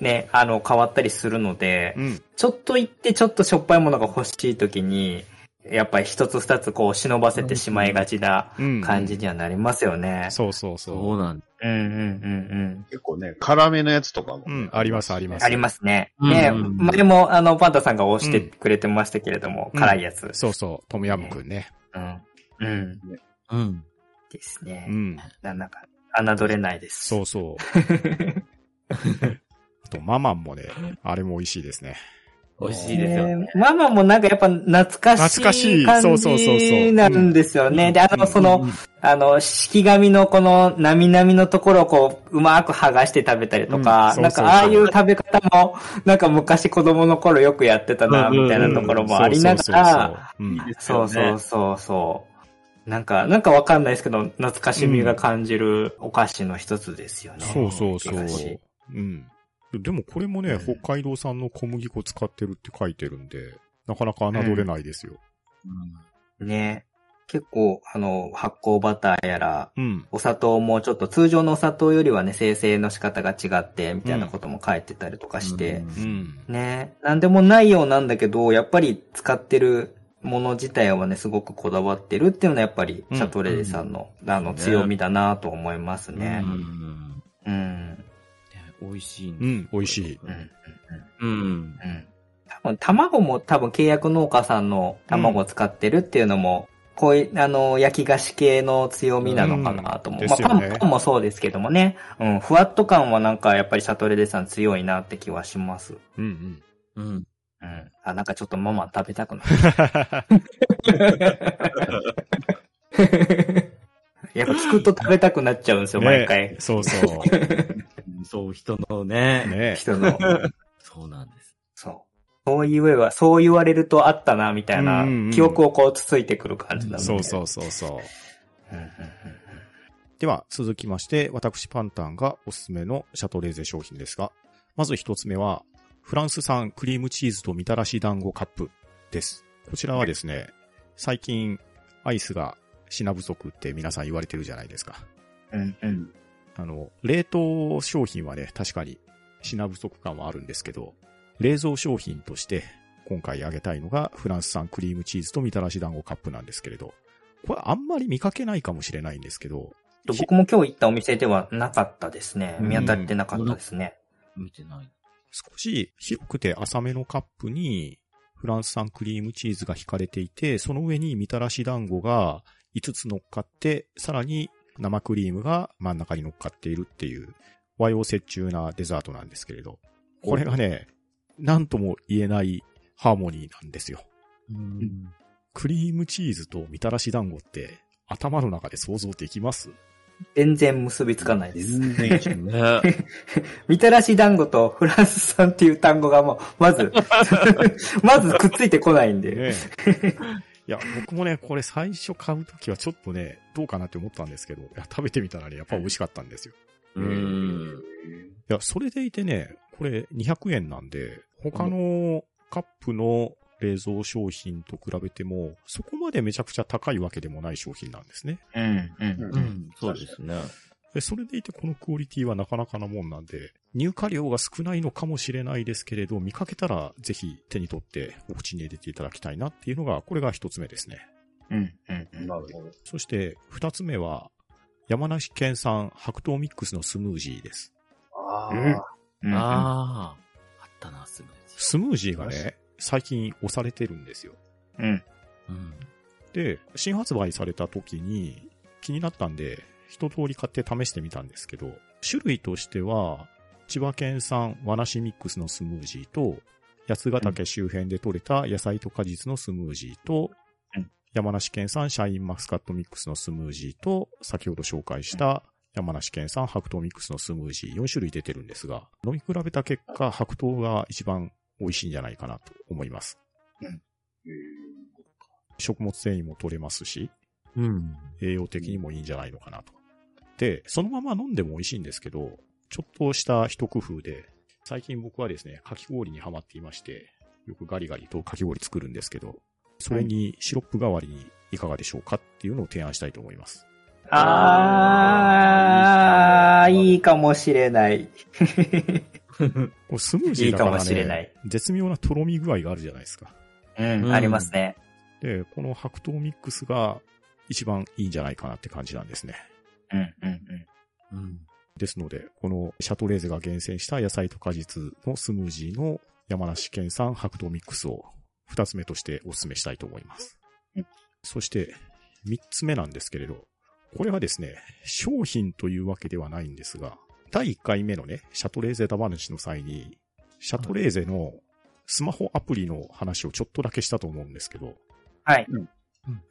ね、あの、変わったりするので、うん。ちょっと行ってちょっとしょっぱいものが欲しい時に、やっぱり一つ二つこう忍ばせてしまいがちなうん。感じにはなりますよね。そうそうそそうなんだ。うんうんうん結構ね、辛めのやつとかも。う。うん、あります、ありまうん。す。ありますね。うんね、うん前もあの、パンダさんが押してくれてましたけれども、うん辛いやつ。そうそう、トムヤムくんね。うん。うん。うん。ですね。うん。ななんか、侮れないです。そうそう。あと、ママンもね、あれも美味しいですね。美味しいですよね。ねママもなんかやっぱ懐かし懐かしいい感そうそうそうそうじになるんですよね。で、あの、その、うんあの、式紙のこの、なみなみのところをこう、うまく剥がして食べたりとか、うんなんか、ああいう食べ方も、なんか昔子供の頃よくやってたな、みたいなところもありながら、そうそうそうそう。なんか、なんかわかんないですけど、懐かしみが感じるお菓子の一つですよね。そうそうそう。うん。でもこれもね、うん北海道産の小麦粉使ってるって書いてるんで、なかなか侮れないですよ。ね。結構、あの、発酵バターやら、うん。お砂糖もちょっと通常のお砂糖よりはね、生成の仕方が違って、みたいなことも書いてたりとかして、うん。ね。なんでもないようなんだけど、やっぱり使ってるもの自体はね、すごくこだわってるっていうのはやっぱり、うんシャトレーゼさんの、あの、強みだなと思いますねう。ん。うん。ね美味しいんうですん、美味しい。うん。うん。うん。多分、卵も多分契約農家さんの卵を使ってるっていうのも、こういう、あの、焼き菓子系の強みなのかなと思う。まあ、うんですよねパン、パンもそうですけどもね。うん、ふわっと感はなんかやっぱりシャトレーゼさん強いなって気はします。うんうん。うん。うん。あ、なんかちょっとママ食べたくなる。やっぱ聞くと食べたくなっちゃうんですよ、毎回ね。そうそう。そう、人のね。ね人の。そうなんです。そう。そう言えば、そう言われるとあったな、みたいな記憶をこうつついてくる感じなので。そうそうそうそう。では、続きまして、私パンタンがおすすめのシャトレーゼ商品ですが、まず一つ目は、フランス産クリームチーズとみたらし団子カップです。こちらはですね、最近、アイスが品不足って皆さん言われてるじゃないですか。うんうん。あの、冷凍商品はね、確かに品不足感はあるんですけど、冷蔵商品として今回あげたいのがフランス産クリームチーズとみたらし団子カップなんですけれど、これあんまり見かけないかもしれないんですけど、僕も今日行ったお店ではなかったですね。うん見当たってなかったですね。見てない。少し広くて浅めのカップにフランス産クリームチーズが引かれていて、その上にみたらし団子が5つ乗っかって、さらに生クリームが真ん中に乗っかっているっていう和洋折衷なデザートなんですけれど、これがね、なんとも言えないハーモニーなんですよ。うん。クリームチーズとみたらし団子って頭の中で想像できます？全然結びつかないです。みたらし団子とフランス産っていう単語がもう、まず、まずくっついてこないんで。ねいや、僕もね、これ最初買うときはちょっとね、どうかなって思ったんですけど、いや食べてみたらね、やっぱ美味しかったんですよ。うん。いや、それでいてね、これ200円なんで、他のカップの冷蔵商品と比べても、そこまでめちゃくちゃ高いわけでもない商品なんですね。うん、うん。うん。そうですね。でそれでいてこのクオリティはなかなかなもんなんで、入荷量が少ないのかもしれないですけれど、見かけたらぜひ手に取ってお口に入れていただきたいなっていうのが、これが一つ目ですね。うん、うん。なるほど。そして二つ目は、山梨県産白桃ミックスのスムージーです。あうんあ。うんああ。あったな、すぐ。スムージーがね、最近押されてるんですよ。うん。うん。で、新発売された時に気になったんで、一通り買って試してみたんですけど、種類としては、千葉県産和梨ミックスのスムージーと、八ヶ岳周辺で採れた野菜と果実のスムージーと、うん山梨県産シャインマスカットミックスのスムージーと、先ほど紹介した山梨県産白桃ミックスのスムージー4種類出てるんですが、飲み比べた結果、白桃が一番美味しいんじゃないかなと思います。食物繊維も取れますし、うん。栄養的にもいいんじゃないのかなと。で、そのまま飲んでも美味しいんですけど、ちょっとした一工夫で、最近僕はですね、かき氷にハマっていまして、よくガリガリとかき氷作るんですけど、それにシロップ代わりにいかがでしょうかっていうのを提案したいと思います。あー、いいかもしれない。これスムージーだから、ね、いいかもしれない絶妙なとろみ具合があるじゃないですか。うん、うんありますね。で、この白桃ミックスが一番いいんじゃないかなって感じなんですね。うん、うん、うん。うん。ですので、このシャトレーゼが厳選した野菜と果実のスムージーの山梨県産白桃ミックスを二つ目としてお勧めしたいと思いますうん。そして、三つ目なんですけれど、これはですね、商品というわけではないんですが、第1回目のね、シャトレーゼダ話の際に、シャトレーゼのスマホアプリの話をちょっとだけしたと思うんですけど、はい。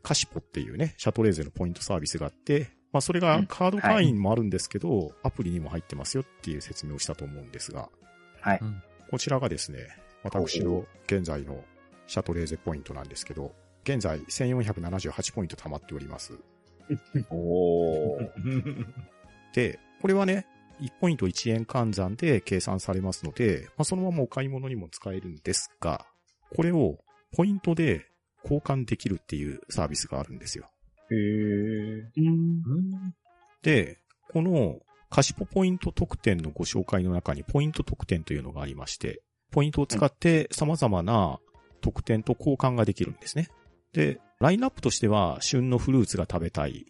カシポっていうね、シャトレーゼのポイントサービスがあって、まあそれがカード会員もあるんですけど、アプリにも入ってますよっていう説明をしたと思うんですが、はい。こちらがですね、私の現在のシャトレーゼポイントなんですけど、現在1478ポイント貯まっております。おー。で、これはね、1ポイント1円換算で計算されますので、まあ、そのままお買い物にも使えるんですが、これをポイントで交換できるっていうサービスがあるんですよ。へー。で、このカシポポイント特典のご紹介の中にポイント特典というのがありまして、ポイントを使って様々な特典と交換ができるんですね。で、ラインナップとしては旬のフルーツが食べたい、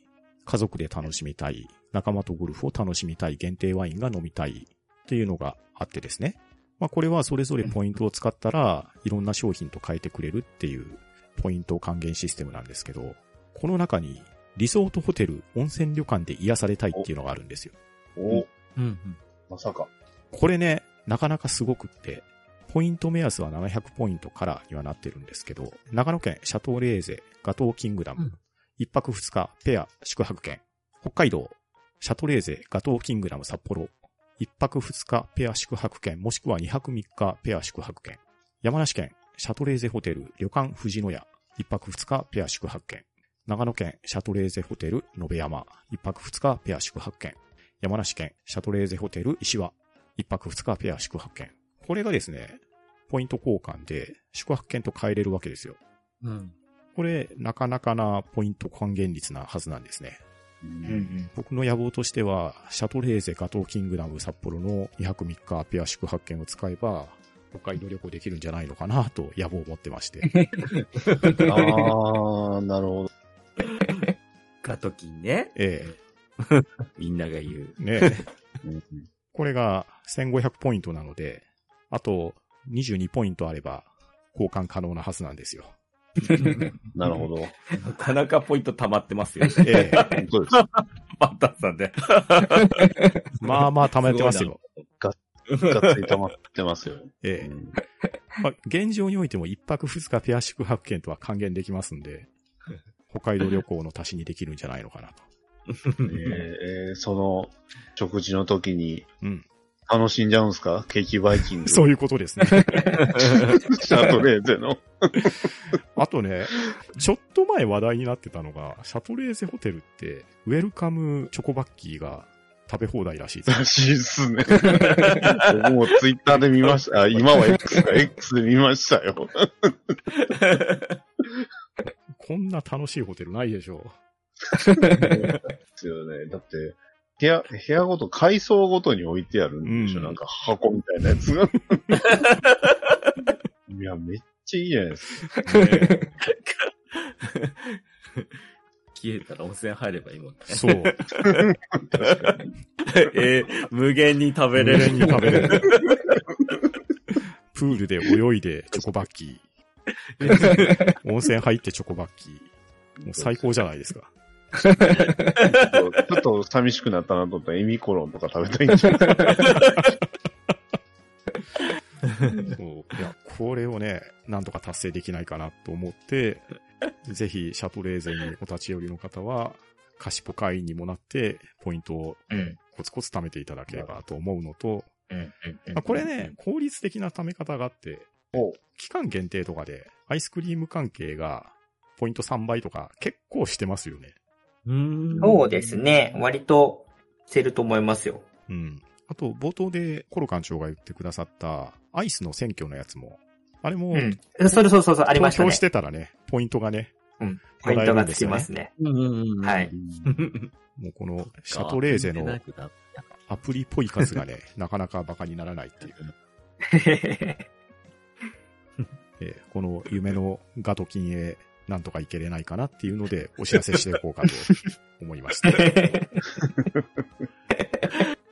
家族で楽しみたい、仲間とゴルフを楽しみたい、限定ワインが飲みたいっていうのがあってですね。まあこれはそれぞれポイントを使ったらいろんな商品と変えてくれるっていうポイント還元システムなんですけど、この中にリゾートホテル、温泉旅館で癒されたいっていうのがあるんですよ。お、うん。まさか。これね、なかなかすごくって、ポイント目安は700ポイントからにはなってるんですけど、長野県シャトーレーゼ、ガトーキングダム、うん一泊二日ペア宿泊券、北海道、シャトレーゼ、ガトーキングダム札幌、一泊二日ペア宿泊券、もしくは二泊三日ペア宿泊券、山梨県、シャトレーゼホテル、旅館富士野屋、一泊二日ペア宿泊券、長野県、シャトレーゼホテル、延山、一泊二日ペア宿泊券、山梨県、シャトレーゼホテル、石和、一泊二日ペア宿泊券。これがですね、ポイント交換で宿泊券と変えれるわけですよ。うん。これ、なかなかなポイント還元率なはずなんですね。ううんん、僕の野望としては、シャトレーゼガトーキングダム札幌の2泊3日ペア宿泊券を使えば、北海道旅行できるんじゃないのかなと野望を持ってまして。あー、なるほど。ガトキンね。え みんなが言う。えねえうんこれが1500ポイントなので、あと22ポイントあれば交換可能なはずなんですよ。なるほど。なかなかポイント溜まってますよ。ええ 本当です。バッターさんで。まあまあ貯めてますよ。がっつり溜まってますよ。ええ現状においても一泊二日ペア宿泊券とは還元できますんで、北海道旅行の足しにできるんじゃないのかなと。えーえーその、食事の時にうん。楽しんじゃうんすか？ケーキバイキング。そういうことですね。シャトレーゼの。あとね、ちょっと前話題になってたのが、シャトレーゼホテルって、ウェルカムチョコバッキーが食べ放題らしいです。らしいっすね。僕もツイッターで見ました。あ、今は X か、X で見ましたよ。こんな楽しいホテルないでしょ ですよね。だって、部屋、部屋ごと、階層ごとに置いてあるんでしょ、うんなんか箱みたいなやつが。いや、めっちゃいいじゃないですか。う。ね 消えたら温泉入ればいいもんね。そう。えー無限に食べれる。無限に食べれる。プールで泳いでチョコバッキー。温泉入ってチョコバッキー。もう最高じゃないですか。ちょっと寂しくなったなと思ったら、エミコロンとか食べたいんじゃないそう。いや、これをね、なんとか達成できないかなと思って、ぜひ、シャトレーゼにお立ち寄りの方は、カシポ会員にもなって、ポイントをうん。コツコツ貯めていただければと思うのと、うん。うんまあ、これね、、効率的な貯め方があってお、期間限定とかで、アイスクリーム関係が、ポイント3倍とか結構してますよね。うんそうです。ね。割と、してると思いますよ。うん。あと、冒頭でコロ館長が言ってくださった、アイスの選挙のやつも、あれも、うん。それそうそうそう、ありましたね投票し。てたらね、ポイントがね、ポイントがつきますね。うんうんうんはい。もうこのシャトレーゼのアプリっぽい数がね、なかなか馬鹿にならないっていう。えーこの夢のガトキンへなんとかいけれないかなっていうので、お知らせしていこうかと 思いました。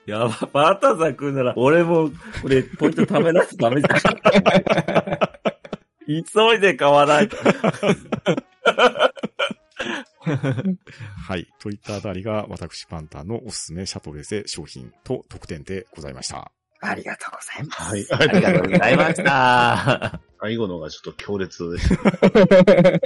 やば、バーターさん来るなら、俺も、これ、ポイント貯めないとダメじゃん。急いで買わないと。はい。といったあたりが私パンタンのおすすめシャトレーゼ商品と特典でございました。ありがとうございます。はい。ありがとうございました。最後のがちょっと強烈でした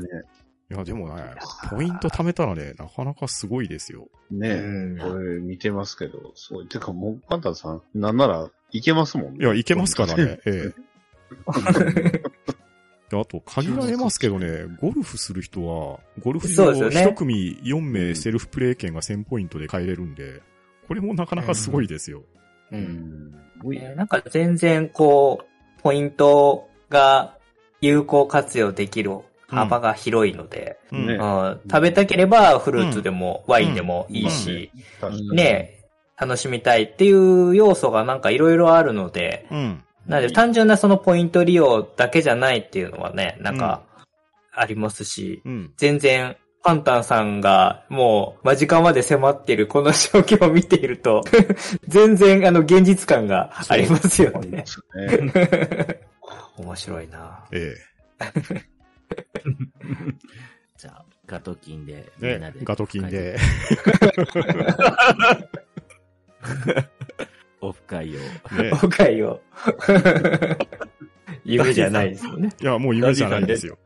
ね。いや、でもね、ポイント貯めたらね、なかなかすごいですよ。ねうんこれ見てますけど、すごい。てかもう、パンタンさん、なんなら、いけますもんね。いや、いけますからね。ええ。であと、限られますけどね、ゴルフする人は、ゴルフ場そうですよね一組4名セルフプレイ券が1000ポイントで買えれるんで、これもなかなかすごいですよ。う。うん。なんか全然こう、ポイントが有効活用できる幅が広いので、うん。ね。うん。食べたければフルーツでもワインでもいいし。ね、楽しみたいっていう要素がなんかいろいろあるので、うん。なので単純なそのポイント利用だけじゃないっていうのはね、なんかありますし、うん。全然パンタンさんがもう間近まで迫ってるこの状況を見ていると、全然あの現実感がありますよね。ね。面白いなえ じゃあ、ガトキンで、みんなで。、ガトキン。で。オフ会を。ね。今回を。夢じゃないですよね。いや、もう夢じゃないんですよ。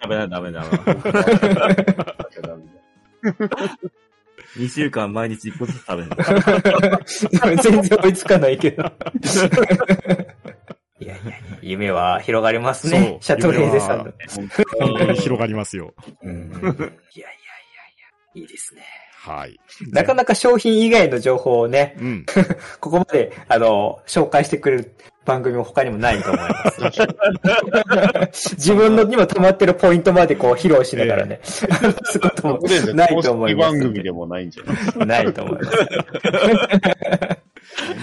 ダメだ、ダメだ。ダメだ2週間毎日1個ずつ食べる。全然追いつかないけど。いやいや夢は広がりますね。シャトレーゼさん。本当に広がりますよ。うんいやいやいやいや、いいですね。はい。なかなか商品以外の情報をね、うん。ここまで、あの、紹介してくれる番組も他にもないと思います。自分のにも溜まってるポイントまでこう披露しながらね、話すこともとりあえず、ないと思います。番組でもないんじゃないないと思います。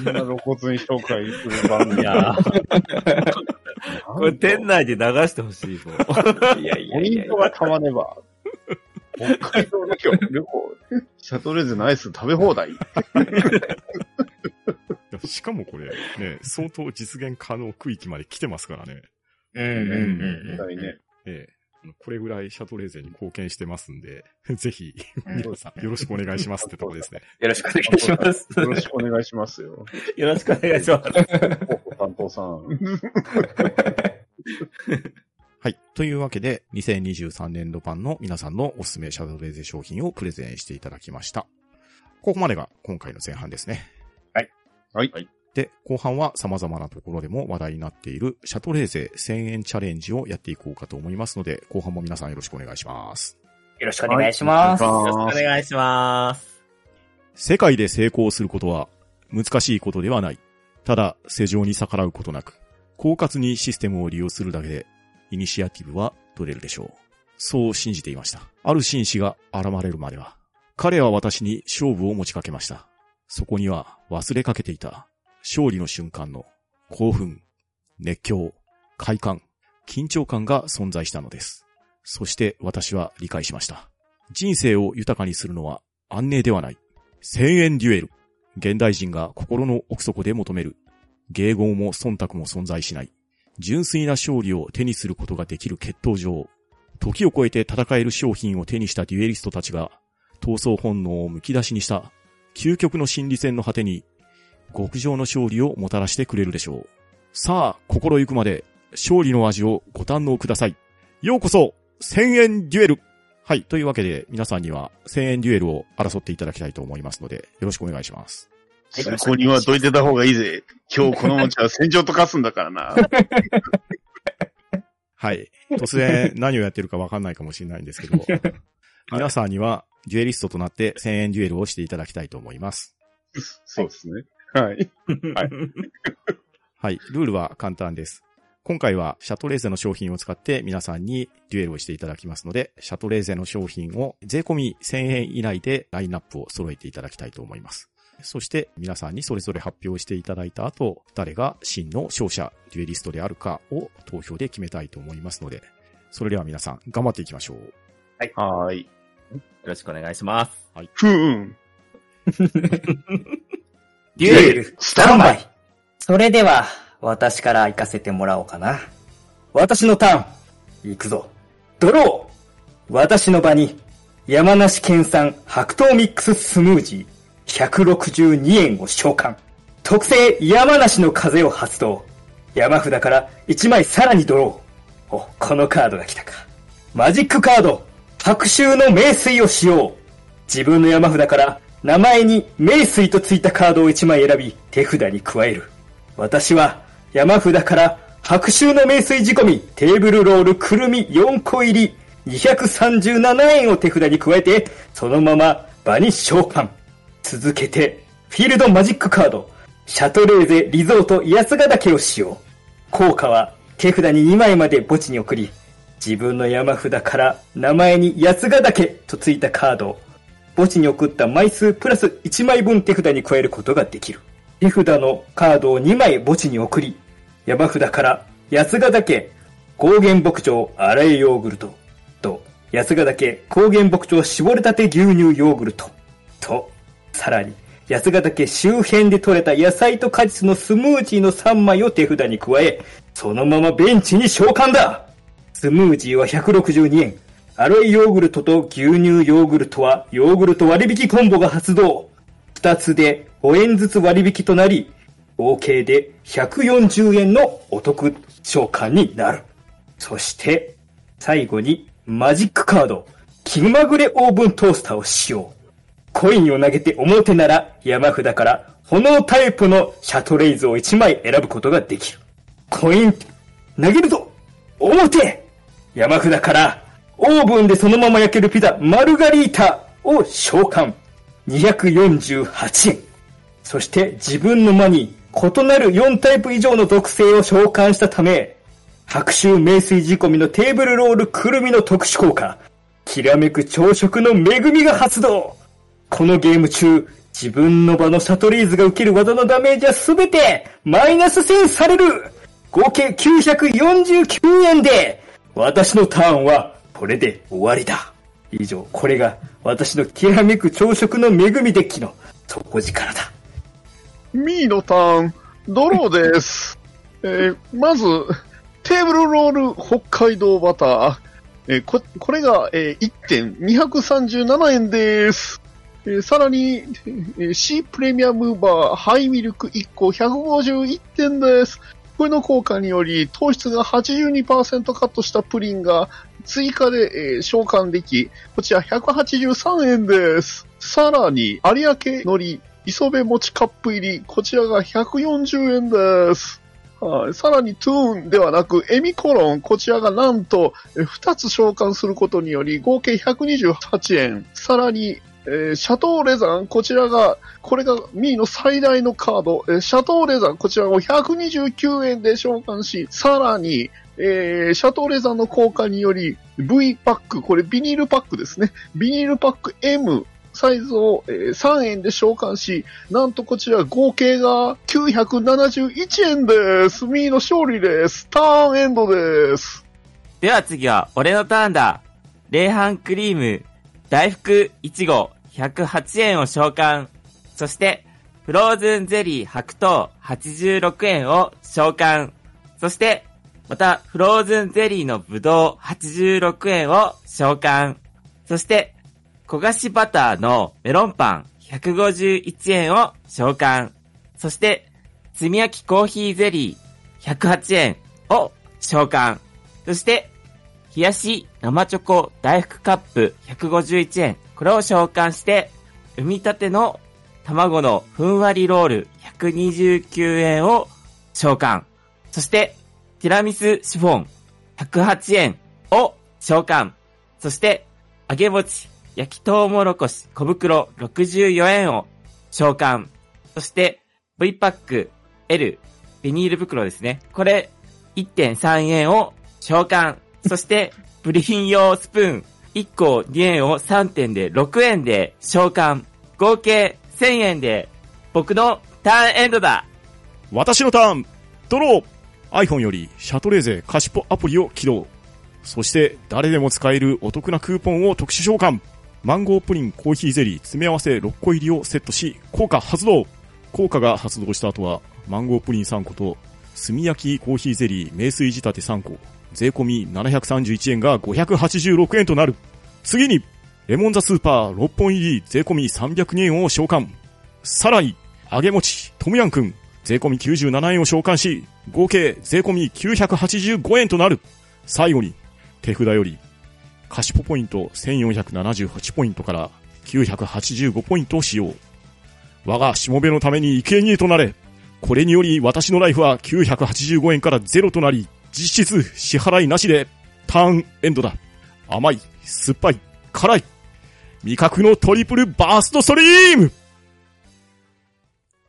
そんな露骨に紹介する番組。いやこれ店内で流してほしいもん。いやいやいやポイントがたまれば、北海道旅行、旅行、シャトレーゼのアイス食べ放題。しかもこれ、ね、相当実現可能区域まで来てますからね。うんうんうん絶対ね。ええ。これぐらいシャトレーゼに貢献してますんで、ぜひ、さんよろしくお願いしますってとこですね。よろしくお願いします。よろしくお願いしますよ。よろしくお願いします。担当さん。はい。というわけで、2023年度版の皆さんのおすすめシャトレーゼ商品をプレゼンしていただきました。ここまでが今回の前半ですね。はい。で、後半は様々なところでも話題になっているシャトレーゼ1000円チャレンジをやっていこうかと思いますので、後半も皆さんよろしくお願いします。よろしくお願いします。よろしくお願いします。世界で成功することは難しいことではない。ただ、世情に逆らうことなく、狡猾にシステムを利用するだけで、イニシアティブは取れるでしょう。そう信じていました。ある紳士が現れるまでは、彼は私に勝負を持ちかけました。そこには忘れかけていた、勝利の瞬間の興奮、熱狂、快感、緊張感が存在したのです。そして私は理解しました。人生を豊かにするのは安寧ではない。千円デュエル。現代人が心の奥底で求める。迎合も忖度も存在しない。純粋な勝利を手にすることができる決闘場。時を超えて戦える商品を手にしたデュエリストたちが、闘争本能を剥き出しにした、究極の心理戦の果てに、極上の勝利をもたらしてくれるでしょう。さあ、心ゆくまで、勝利の味をご堪能ください。ようこそ、千円デュエルはい。というわけで、皆さんには1000円デュエルを争っていただきたいと思いますので、よろしくお願いします。そこにはどいてた方がいいぜ。今日この餅は戦場と化すんだからな。はい。突然何をやってるかわかんないかもしれないんですけど、皆さんにはデュエリストとなって1000円デュエルをしていただきたいと思います。そうですね。はい。はいはい。ルールは簡単です。今回はシャトレーゼの商品を使って皆さんにデュエルをしていただきますので、シャトレーゼの商品を税込み1000円以内でラインナップを揃えていただきたいと思います。そして皆さんにそれぞれ発表していただいた後、誰が真の勝者、デュエリストであるかを投票で決めたいと思いますので、それでは皆さん頑張っていきましょう。はーい。よろしくお願いします。ふーん。デュエル、スタンバイそれでは、私から行かせてもらおうかな。私のターン、行くぞ。ドロー私の場に、山梨県産白桃ミックススムージー、162円を召喚。特製山梨の風を発動。山札から1枚さらにドロー。お、このカードが来たか。マジックカード、白州の名水を使用。自分の山札から名前に名水とついたカードを1枚選び手札に加える。私は山札から白州の名水仕込みテーブルロールくるみ4個入り237円を手札に加えてそのまま場に召喚。続けてフィールドマジックカードシャトレーゼリゾート安ヶ岳を使用。効果は手札に2枚まで墓地に送り自分の山札から名前に安ヶ岳とついたカードを墓地に送った枚数プラス1枚分手札に加えることができる。手札のカードを2枚墓地に送り、山札から安ヶ岳高原牧場荒いヨーグルトと安ヶ岳高原牧場絞れたて牛乳ヨーグルトと、さらに安ヶ岳周辺で採れた野菜と果実のスムージーの3枚を手札に加え、そのままベンチに召喚だスムージーは162円。アロエヨーグルトと牛乳ヨーグルトはヨーグルト割引コンボが発動。2つで5円ずつ割引となり、合計で140円のお得召喚になる。そして、最後にマジックカード、気まぐれオーブントースターを使用。コインを投げて表なら山札から炎タイプのシャトレイズを1枚選ぶことができる。コイン、投げるぞ表山札からオーブンでそのまま焼けるピザマルガリータを召喚。248円。そして自分の間に異なる4タイプ以上の属性を召喚したため、白州名水仕込みのテーブルロールくるみの特殊効果、きらめく朝食の恵みが発動このゲーム中、自分の場のシャトリーズが受ける技のダメージはすべてマイナス1000される合計949円で、私のターンはこれで終わりだ。以上、これが私のきらめく朝食の恵みデッキの底力だ。ミーのターン、ドローです。えーまず、テーブルロール北海道バター。えーこ、これが、えー1点237円です。えーさらに、えーシープレミアムバーハイミルク1個151点です。これの効果により、糖質が82%カットしたプリンが追加で、えー召喚でき、こちら183円です。さらに、有明のり、磯辺餅カップ入り、こちらが140円です。はい。さらに、トゥーンではなく、エミコロン、こちらがなんと、2つ召喚することにより、合計128円。さらに、えーシャトーレザン、こちらが、これがミーの最大のカード、えーシャトーレザン、こちらを129円で召喚し、さらに、えーシャトーレザンの効果により、V パック、これビニールパックですね。ビニールパック M、サイズを、え3円で召喚し、なんとこちら合計が971円です。ミーの勝利です。ターンエンドです。では次は、俺のターンだ。冷飯クリーム、大福いちご、108円を召喚。そして、フローズンゼリー白桃、86円を召喚。そして、また、フローズンゼリーのぶどう、86円を召喚。そして、焦がしバターのメロンパン、151円を召喚。そして、炭焼きコーヒーゼリー、108円を召喚。そして、冷やし生チョコ大福カップ151円。これを召喚して、産み立ての卵のふんわりロール129円を召喚。そして、ティラミスシフォン108円を召喚。そして、揚げ餅焼きとうもろこし小袋64円を召喚。そして、V パック L ビニール袋ですね。これ1.3円を召喚。そして、プリン用スプーン1個2円を3点で6円で召喚。合計1000円で僕のターンエンドだ私のターン、ドロー !iPhone よりシャトレーゼ貸しポアプリを起動。そして誰でも使えるお得なクーポンを特殊召喚。マンゴープリンコーヒーゼリー詰め合わせ6個入りをセットし、効果発動効果が発動した後は、マンゴープリン3個と、炭焼きコーヒーゼリー名水仕立て3個、税込み731円が586円となる。次に、レモンザスーパー6本入り税込み302円を召喚。さらに、揚げ餅、トムヤンくん、税込み97円を召喚し、合計税込み985円となる。最後に、手札より、貸しポポイント1478ポイントから985ポイントを使用。我がしもべのために生贄となれ。これにより私のライフは985円からゼロとなり、実質支払いなしでターンエンドだ。甘い、酸っぱい、辛い。味覚のトリプルバーストストリーム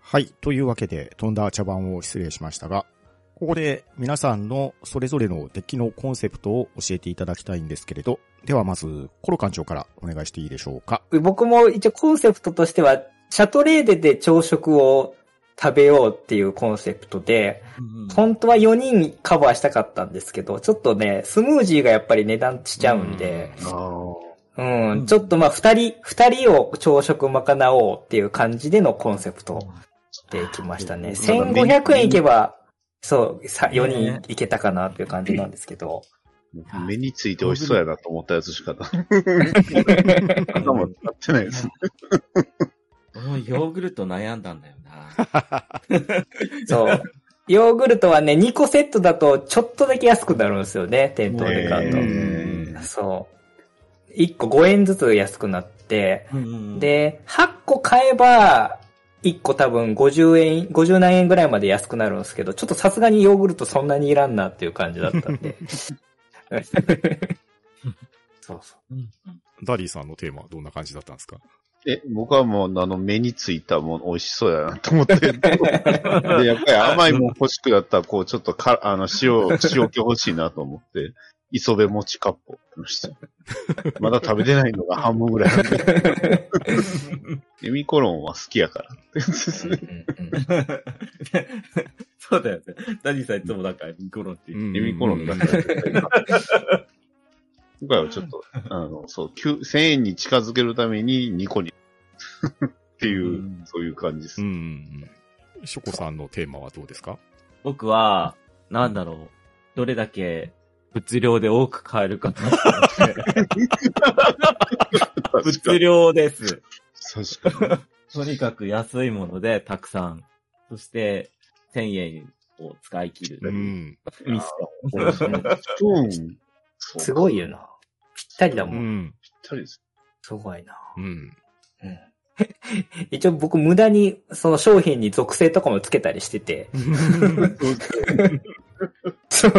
はい。というわけで、飛んだ茶番を失礼しましたが、ここで皆さんのそれぞれのデッキのコンセプトを教えていただきたいんですけれど、ではまず、コロ館長からお願いしていいでしょうか。僕も一応コンセプトとしては、シャトレーゼで朝食を食べようっていうコンセプトで、本当は4人カバーしたかったんですけど、ちょっとね、スムージーがやっぱり値段しちゃうんで、うん、ちょっとまあ二人、二人を朝食賄おうっていう感じでのコンセプトでいきましたね。1500円いけば、そう、さ4人いけたかなっていう感じなんですけど。目について美味しそうやなと思ったやつしか 頭使ってないです。俺もヨーグルト悩んだんだよな。そう。ヨーグルトはね、2個セットだとちょっとだけ安くなるんですよね、店頭で買うと。えそう。1個5円ずつ安くなって、で、で、8個買えば、1個多分50円、50何円ぐらいまで安くなるんですけど、ちょっとさすがにヨーグルトそんなにいらんなっていう感じだったんで。そうそう。ダディさんのテーマはどんな感じだったんですか？え、僕はもう、あの、目についたもの美味しそうやなと思って。で、やっぱり甘いもん欲しくなったら、こう、ちょっとか、あの、塩、塩気欲しいなと思って、磯辺餅カップをました。まだ食べてないのが半分ぐらいある。エミコロンは好きやから。そうだよね。ダディさんいつもなんか、ミコロンって言う。エミコロンだから。今回はちょっと、あの、そう、9 1000円に近づけるために2個に、っていう、うんそういう感じです。うん。ショコさんのテーマはどうですか？僕は、なんだろう。どれだけ物量で多く買えるかなと思って。物量です。確かに。とにかく安いものでたくさん。そして、1000円を使い切る。うん。ミッション。うん。すごいよな。ぴったりだも。うんん。ぴったりです。すごいな。うん。うん 一応僕無駄にその商品に属性とかもつけたりしてて、そう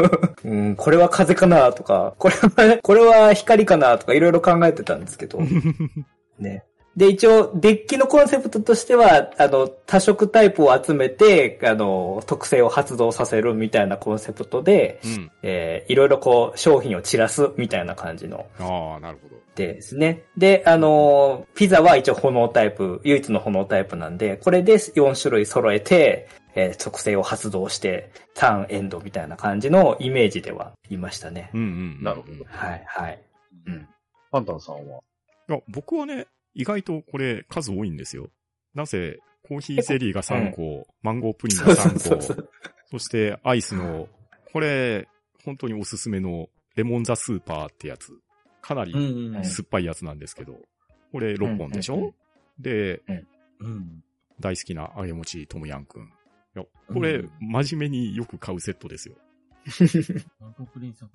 うん、これは風かなとか、これは、これは光かなとかいろいろ考えてたんですけど、ね。で、一応、デッキのコンセプトとしては、あの、多色タイプを集めて、あの、特性を発動させるみたいなコンセプトで、うん。えーいろいろこう、商品を散らすみたいな感じのああ、なるほど。ですね。で、あのーピザは一応炎タイプ、唯一の炎タイプなんで、これで4種類揃えて、えー特性を発動して、ターンエンドみたいな感じのイメージではいましたね。うんうん。なるほどはい、はい。パンタンさんは？いや、僕はね、意外とこれ数多いんですよ。なぜ、コーヒーゼリーが3個、マンゴープリンが3個、そうそうそしてアイスの、これ、本当におすすめのレモンザスーパーってやつ。かなりうんうん酸っぱいやつなんですけど、これ6本でしょ、うんうんうんで、うん。大好きな揚げ餅トムヤンくん。いや、これ、うん真面目によく買うセットですよ。マンゴープリンさん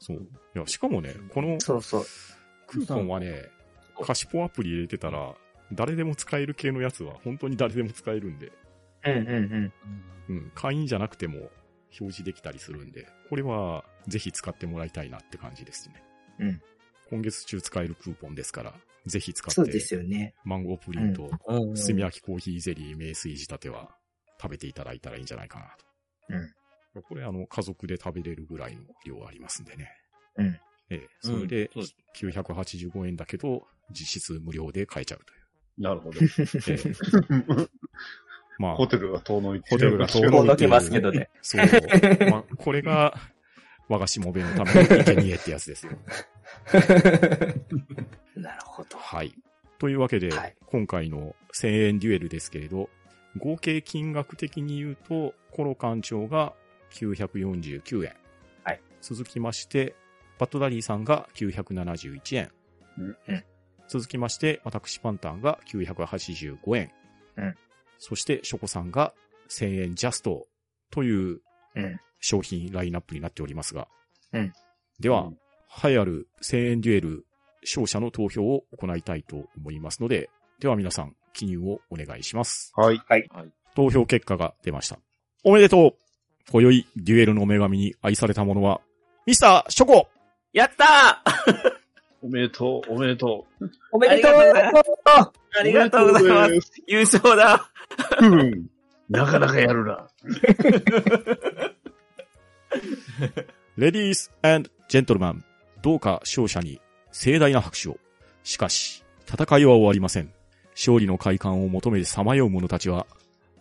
そう。いや、しかもね、このそうそう。クーポンはね、カシポアプリ入れてたら、誰でも使える系のやつは本当に誰でも使えるんで、うんうんうん、会員じゃなくても表示できたりするんで、これはぜひ使ってもらいたいなって感じですね。うん。今月中使えるクーポンですから、ぜひ使そうでって、すよね。マンゴープリンとうん。炭焼きコーヒーゼリー名水仕立ては食べていただいたらいいんじゃないかなと。うん。これあの、家族で食べれるぐらいの量ありますんでね。うん。ええ、それでうんそう985円だけど、実質無料で買えちゃうという。なるほど。えーまあ、ホテルが遠のいてホテルが遠遠のいてるますけどね。そう。まあ、これが、我がしもべのための生贄ってやつですよ。なるほど。はい。というわけで、はい今回の1000円デュエルですけれど、合計金額的に言うと、コロ館長が949円。はい。続きまして、バッドダディさんが971円。うんうん続きまして、私パンタンが985円。うんそして、ショコさんが1000円ジャストといううん。商品ラインナップになっておりますが。うんでは、うん栄えある1000円デュエル勝者の投票を行いたいと思いますので、では皆さん記入をお願いします。はい。投票結果が出ました。おめでとう今宵デュエルの女神に愛された者は、ミスターショコやったーおめでとう、おめでとう。おめでとうありがとうあありがとうございます。優勝だうん。なかなかやるな。レディースジェントルマン、どうか勝者に盛大な拍手を。しかし、戦いは終わりません。勝利の快感を求めてさまよう者たちは、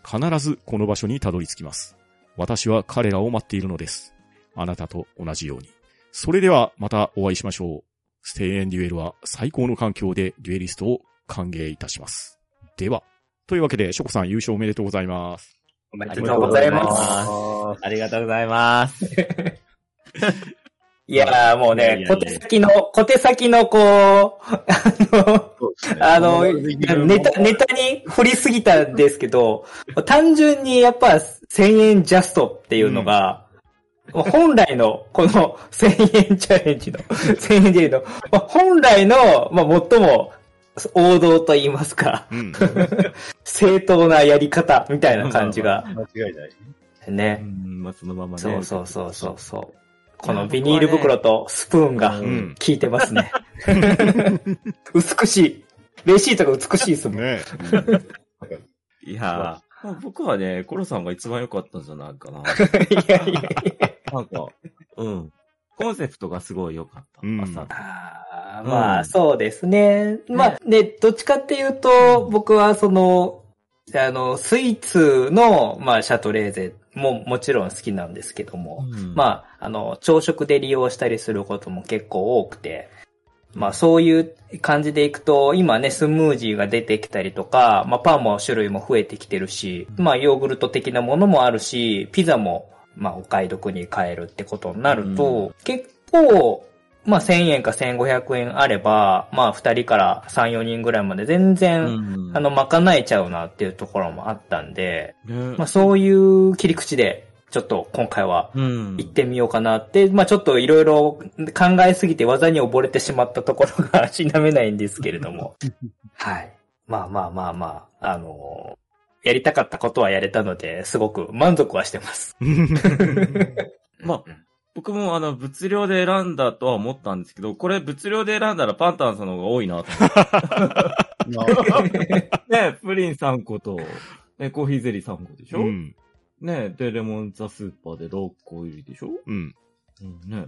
必ずこの場所にたどり着きます。私は彼らを待っているのです。あなたと同じように。それではまたお会いしましょう。声援デュエルは最高の環境でデュエリストを歓迎いたします。では、というわけで、ショコさん優勝おめでとうございます。おめでとうございます。あありがとうございます。いやーもうね、小手先の、小手先のこう、あの、あの、ネタ、ネタに振りすぎたんですけど、単純にやっぱ1000円ジャストっていうのが、本来のこの1000円チャレンジの、1000円でいうの、まあ本来の、まあ、最も王道と言いますか、うん。正当なやり方みたいな感じが、間違いない。うね。ん、まあそのままね。そうそうそうそうそう。このビニール袋とスプーンがうん。効いてますね。美しい。レシートが美しいですもん。ねいやー、まあ僕はね、コロさんが一番良かったんじゃないかな。いやいやいや。なんか、うん。コンセプトがすごい良かった。うん朝。あーうんまあ、そうですね。まあ、で、どっちかっていうと、僕はその、あの、スイーツの、まあ、シャトレーゼももちろん好きなんですけども、うんまあ、あの、朝食で利用したりすることも結構多くて、まあそういう感じでいくと、今ね、スムージーが出てきたりとか、まあパンも種類も増えてきてるし、まあヨーグルト的なものもあるし、ピザも、まあお買い得に買えるってことになると、結構、まあ1000円か1500円あれば、まあ2人から3、4人ぐらいまで全然、うんあの、賄えちゃうなっていうところもあったんで、ねまあそういう切り口で、ちょっと今回はうん。行ってみようかなって、まあちょっといろいろ考えすぎて技に溺れてしまったところが 否めないんですけれども。はい。まあまあまあまあ、あのやりたかったことはやれたので、すごく満足はしてます。まあ、僕もあの、物量で選んだとは思ったんですけど、これ物量で選んだらパンタンさんの方が多いなと思って。ね、プリン3個と、ね、コーヒーゼリー3個でしょ、うん。ね、で、レモンザスーパーで6個入りでしょ？うん。うん、ね、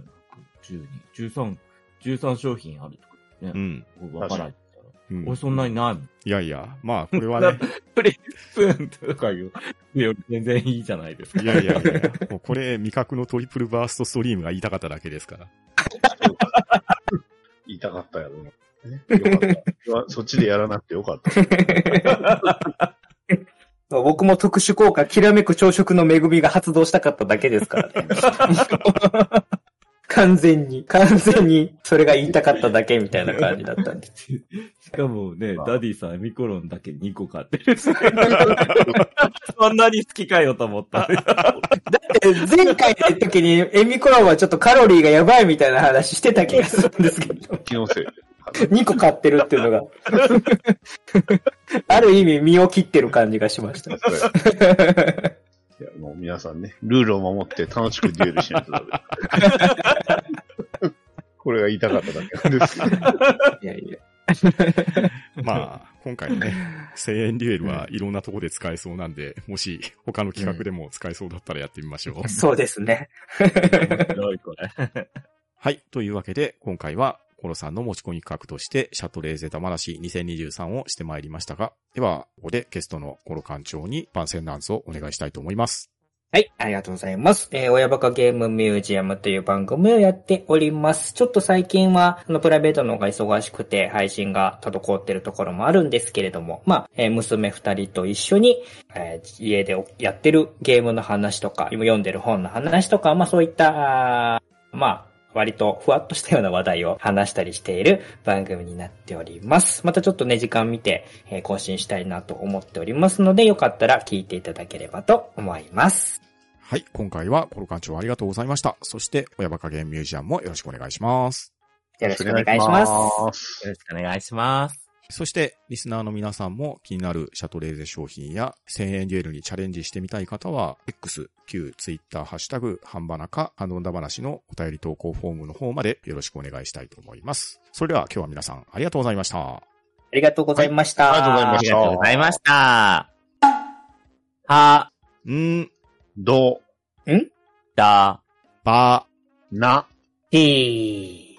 12、13、13商品あるとかね。うん。僕わからない。うん俺そんなにないもん。いやいや、まあ、これはね、プリンスプーンとかいうより全然いいじゃないですか。いやいやいやもうこれ、味覚のトリプルバーストストリームが言いたかっただけですから。言いたかったやろな。ねよかった。そっちでやらなくてよかった。僕も特殊効果、きらめく朝食の恵みが発動したかっただけですからね。完全に、完全に、それが言いたかっただけみたいな感じだったんで。しかもね、まあダディさん、ミコロンだけ2個買ってる。そんなに好きかよと思った。だって前回の時にエミコロンはちょっとカロリーがやばいみたいな話してた気がするんですけど、気のせいで。2個買ってるっていうのが、ある意味身を切ってる感じがしました。いや、もう皆さんね、ルールを守って楽しくデュエルしないとダメ。これが言いたかっただけなんです。いやいや。まあ、今回のね、1000円デュエルはいろんなとこで使えそうなんで、もし他の企画でも使えそうだったらやってみましょう。そうですね。面白いこれ。はい。というわけで、今回はコロさんの持ち込み企画として、シャトレーゼ玉梨2023をしてまいりましたが、では、ここでゲストのコロ館長に番宣ナンスをお願いしたいと思います。はい、ありがとうございます。えー、親バカゲームミュージアムという番組をやっております。ちょっと最近は、あの、プライベートの方が忙しくて、配信が滞ってるところもあるんですけれども、まあ、えー娘二人と一緒に、えー家でやってるゲームの話とか、今読んでる本の話とか、まあそういった、あまあ、割とふわっとしたような話題を話したりしている番組になっております。またちょっとね、時間見て、えー更新したいなと思っておりますので、よかったら聞いていただければと思います。はい、今回はコロ館長ありがとうございました。そして、親バカゲームミュージアムもよろしくお願いします。よろしくお願いします。す。よろしくお願いします。そして、リスナーの皆さんも気になるシャトレーゼ商品や1000円デュエルにチャレンジしてみたい方は、X、旧 Twitter、ハッシュタグ、ハンバナカ、ハンドンダ話のお便り投稿フォームの方までよろしくお願いしたいと思います。それでは今日は皆さんありがとうございました。ありがとうございました。はいありがとうございましありがとうございました。は、ん、ど、だ、ば、な、へー。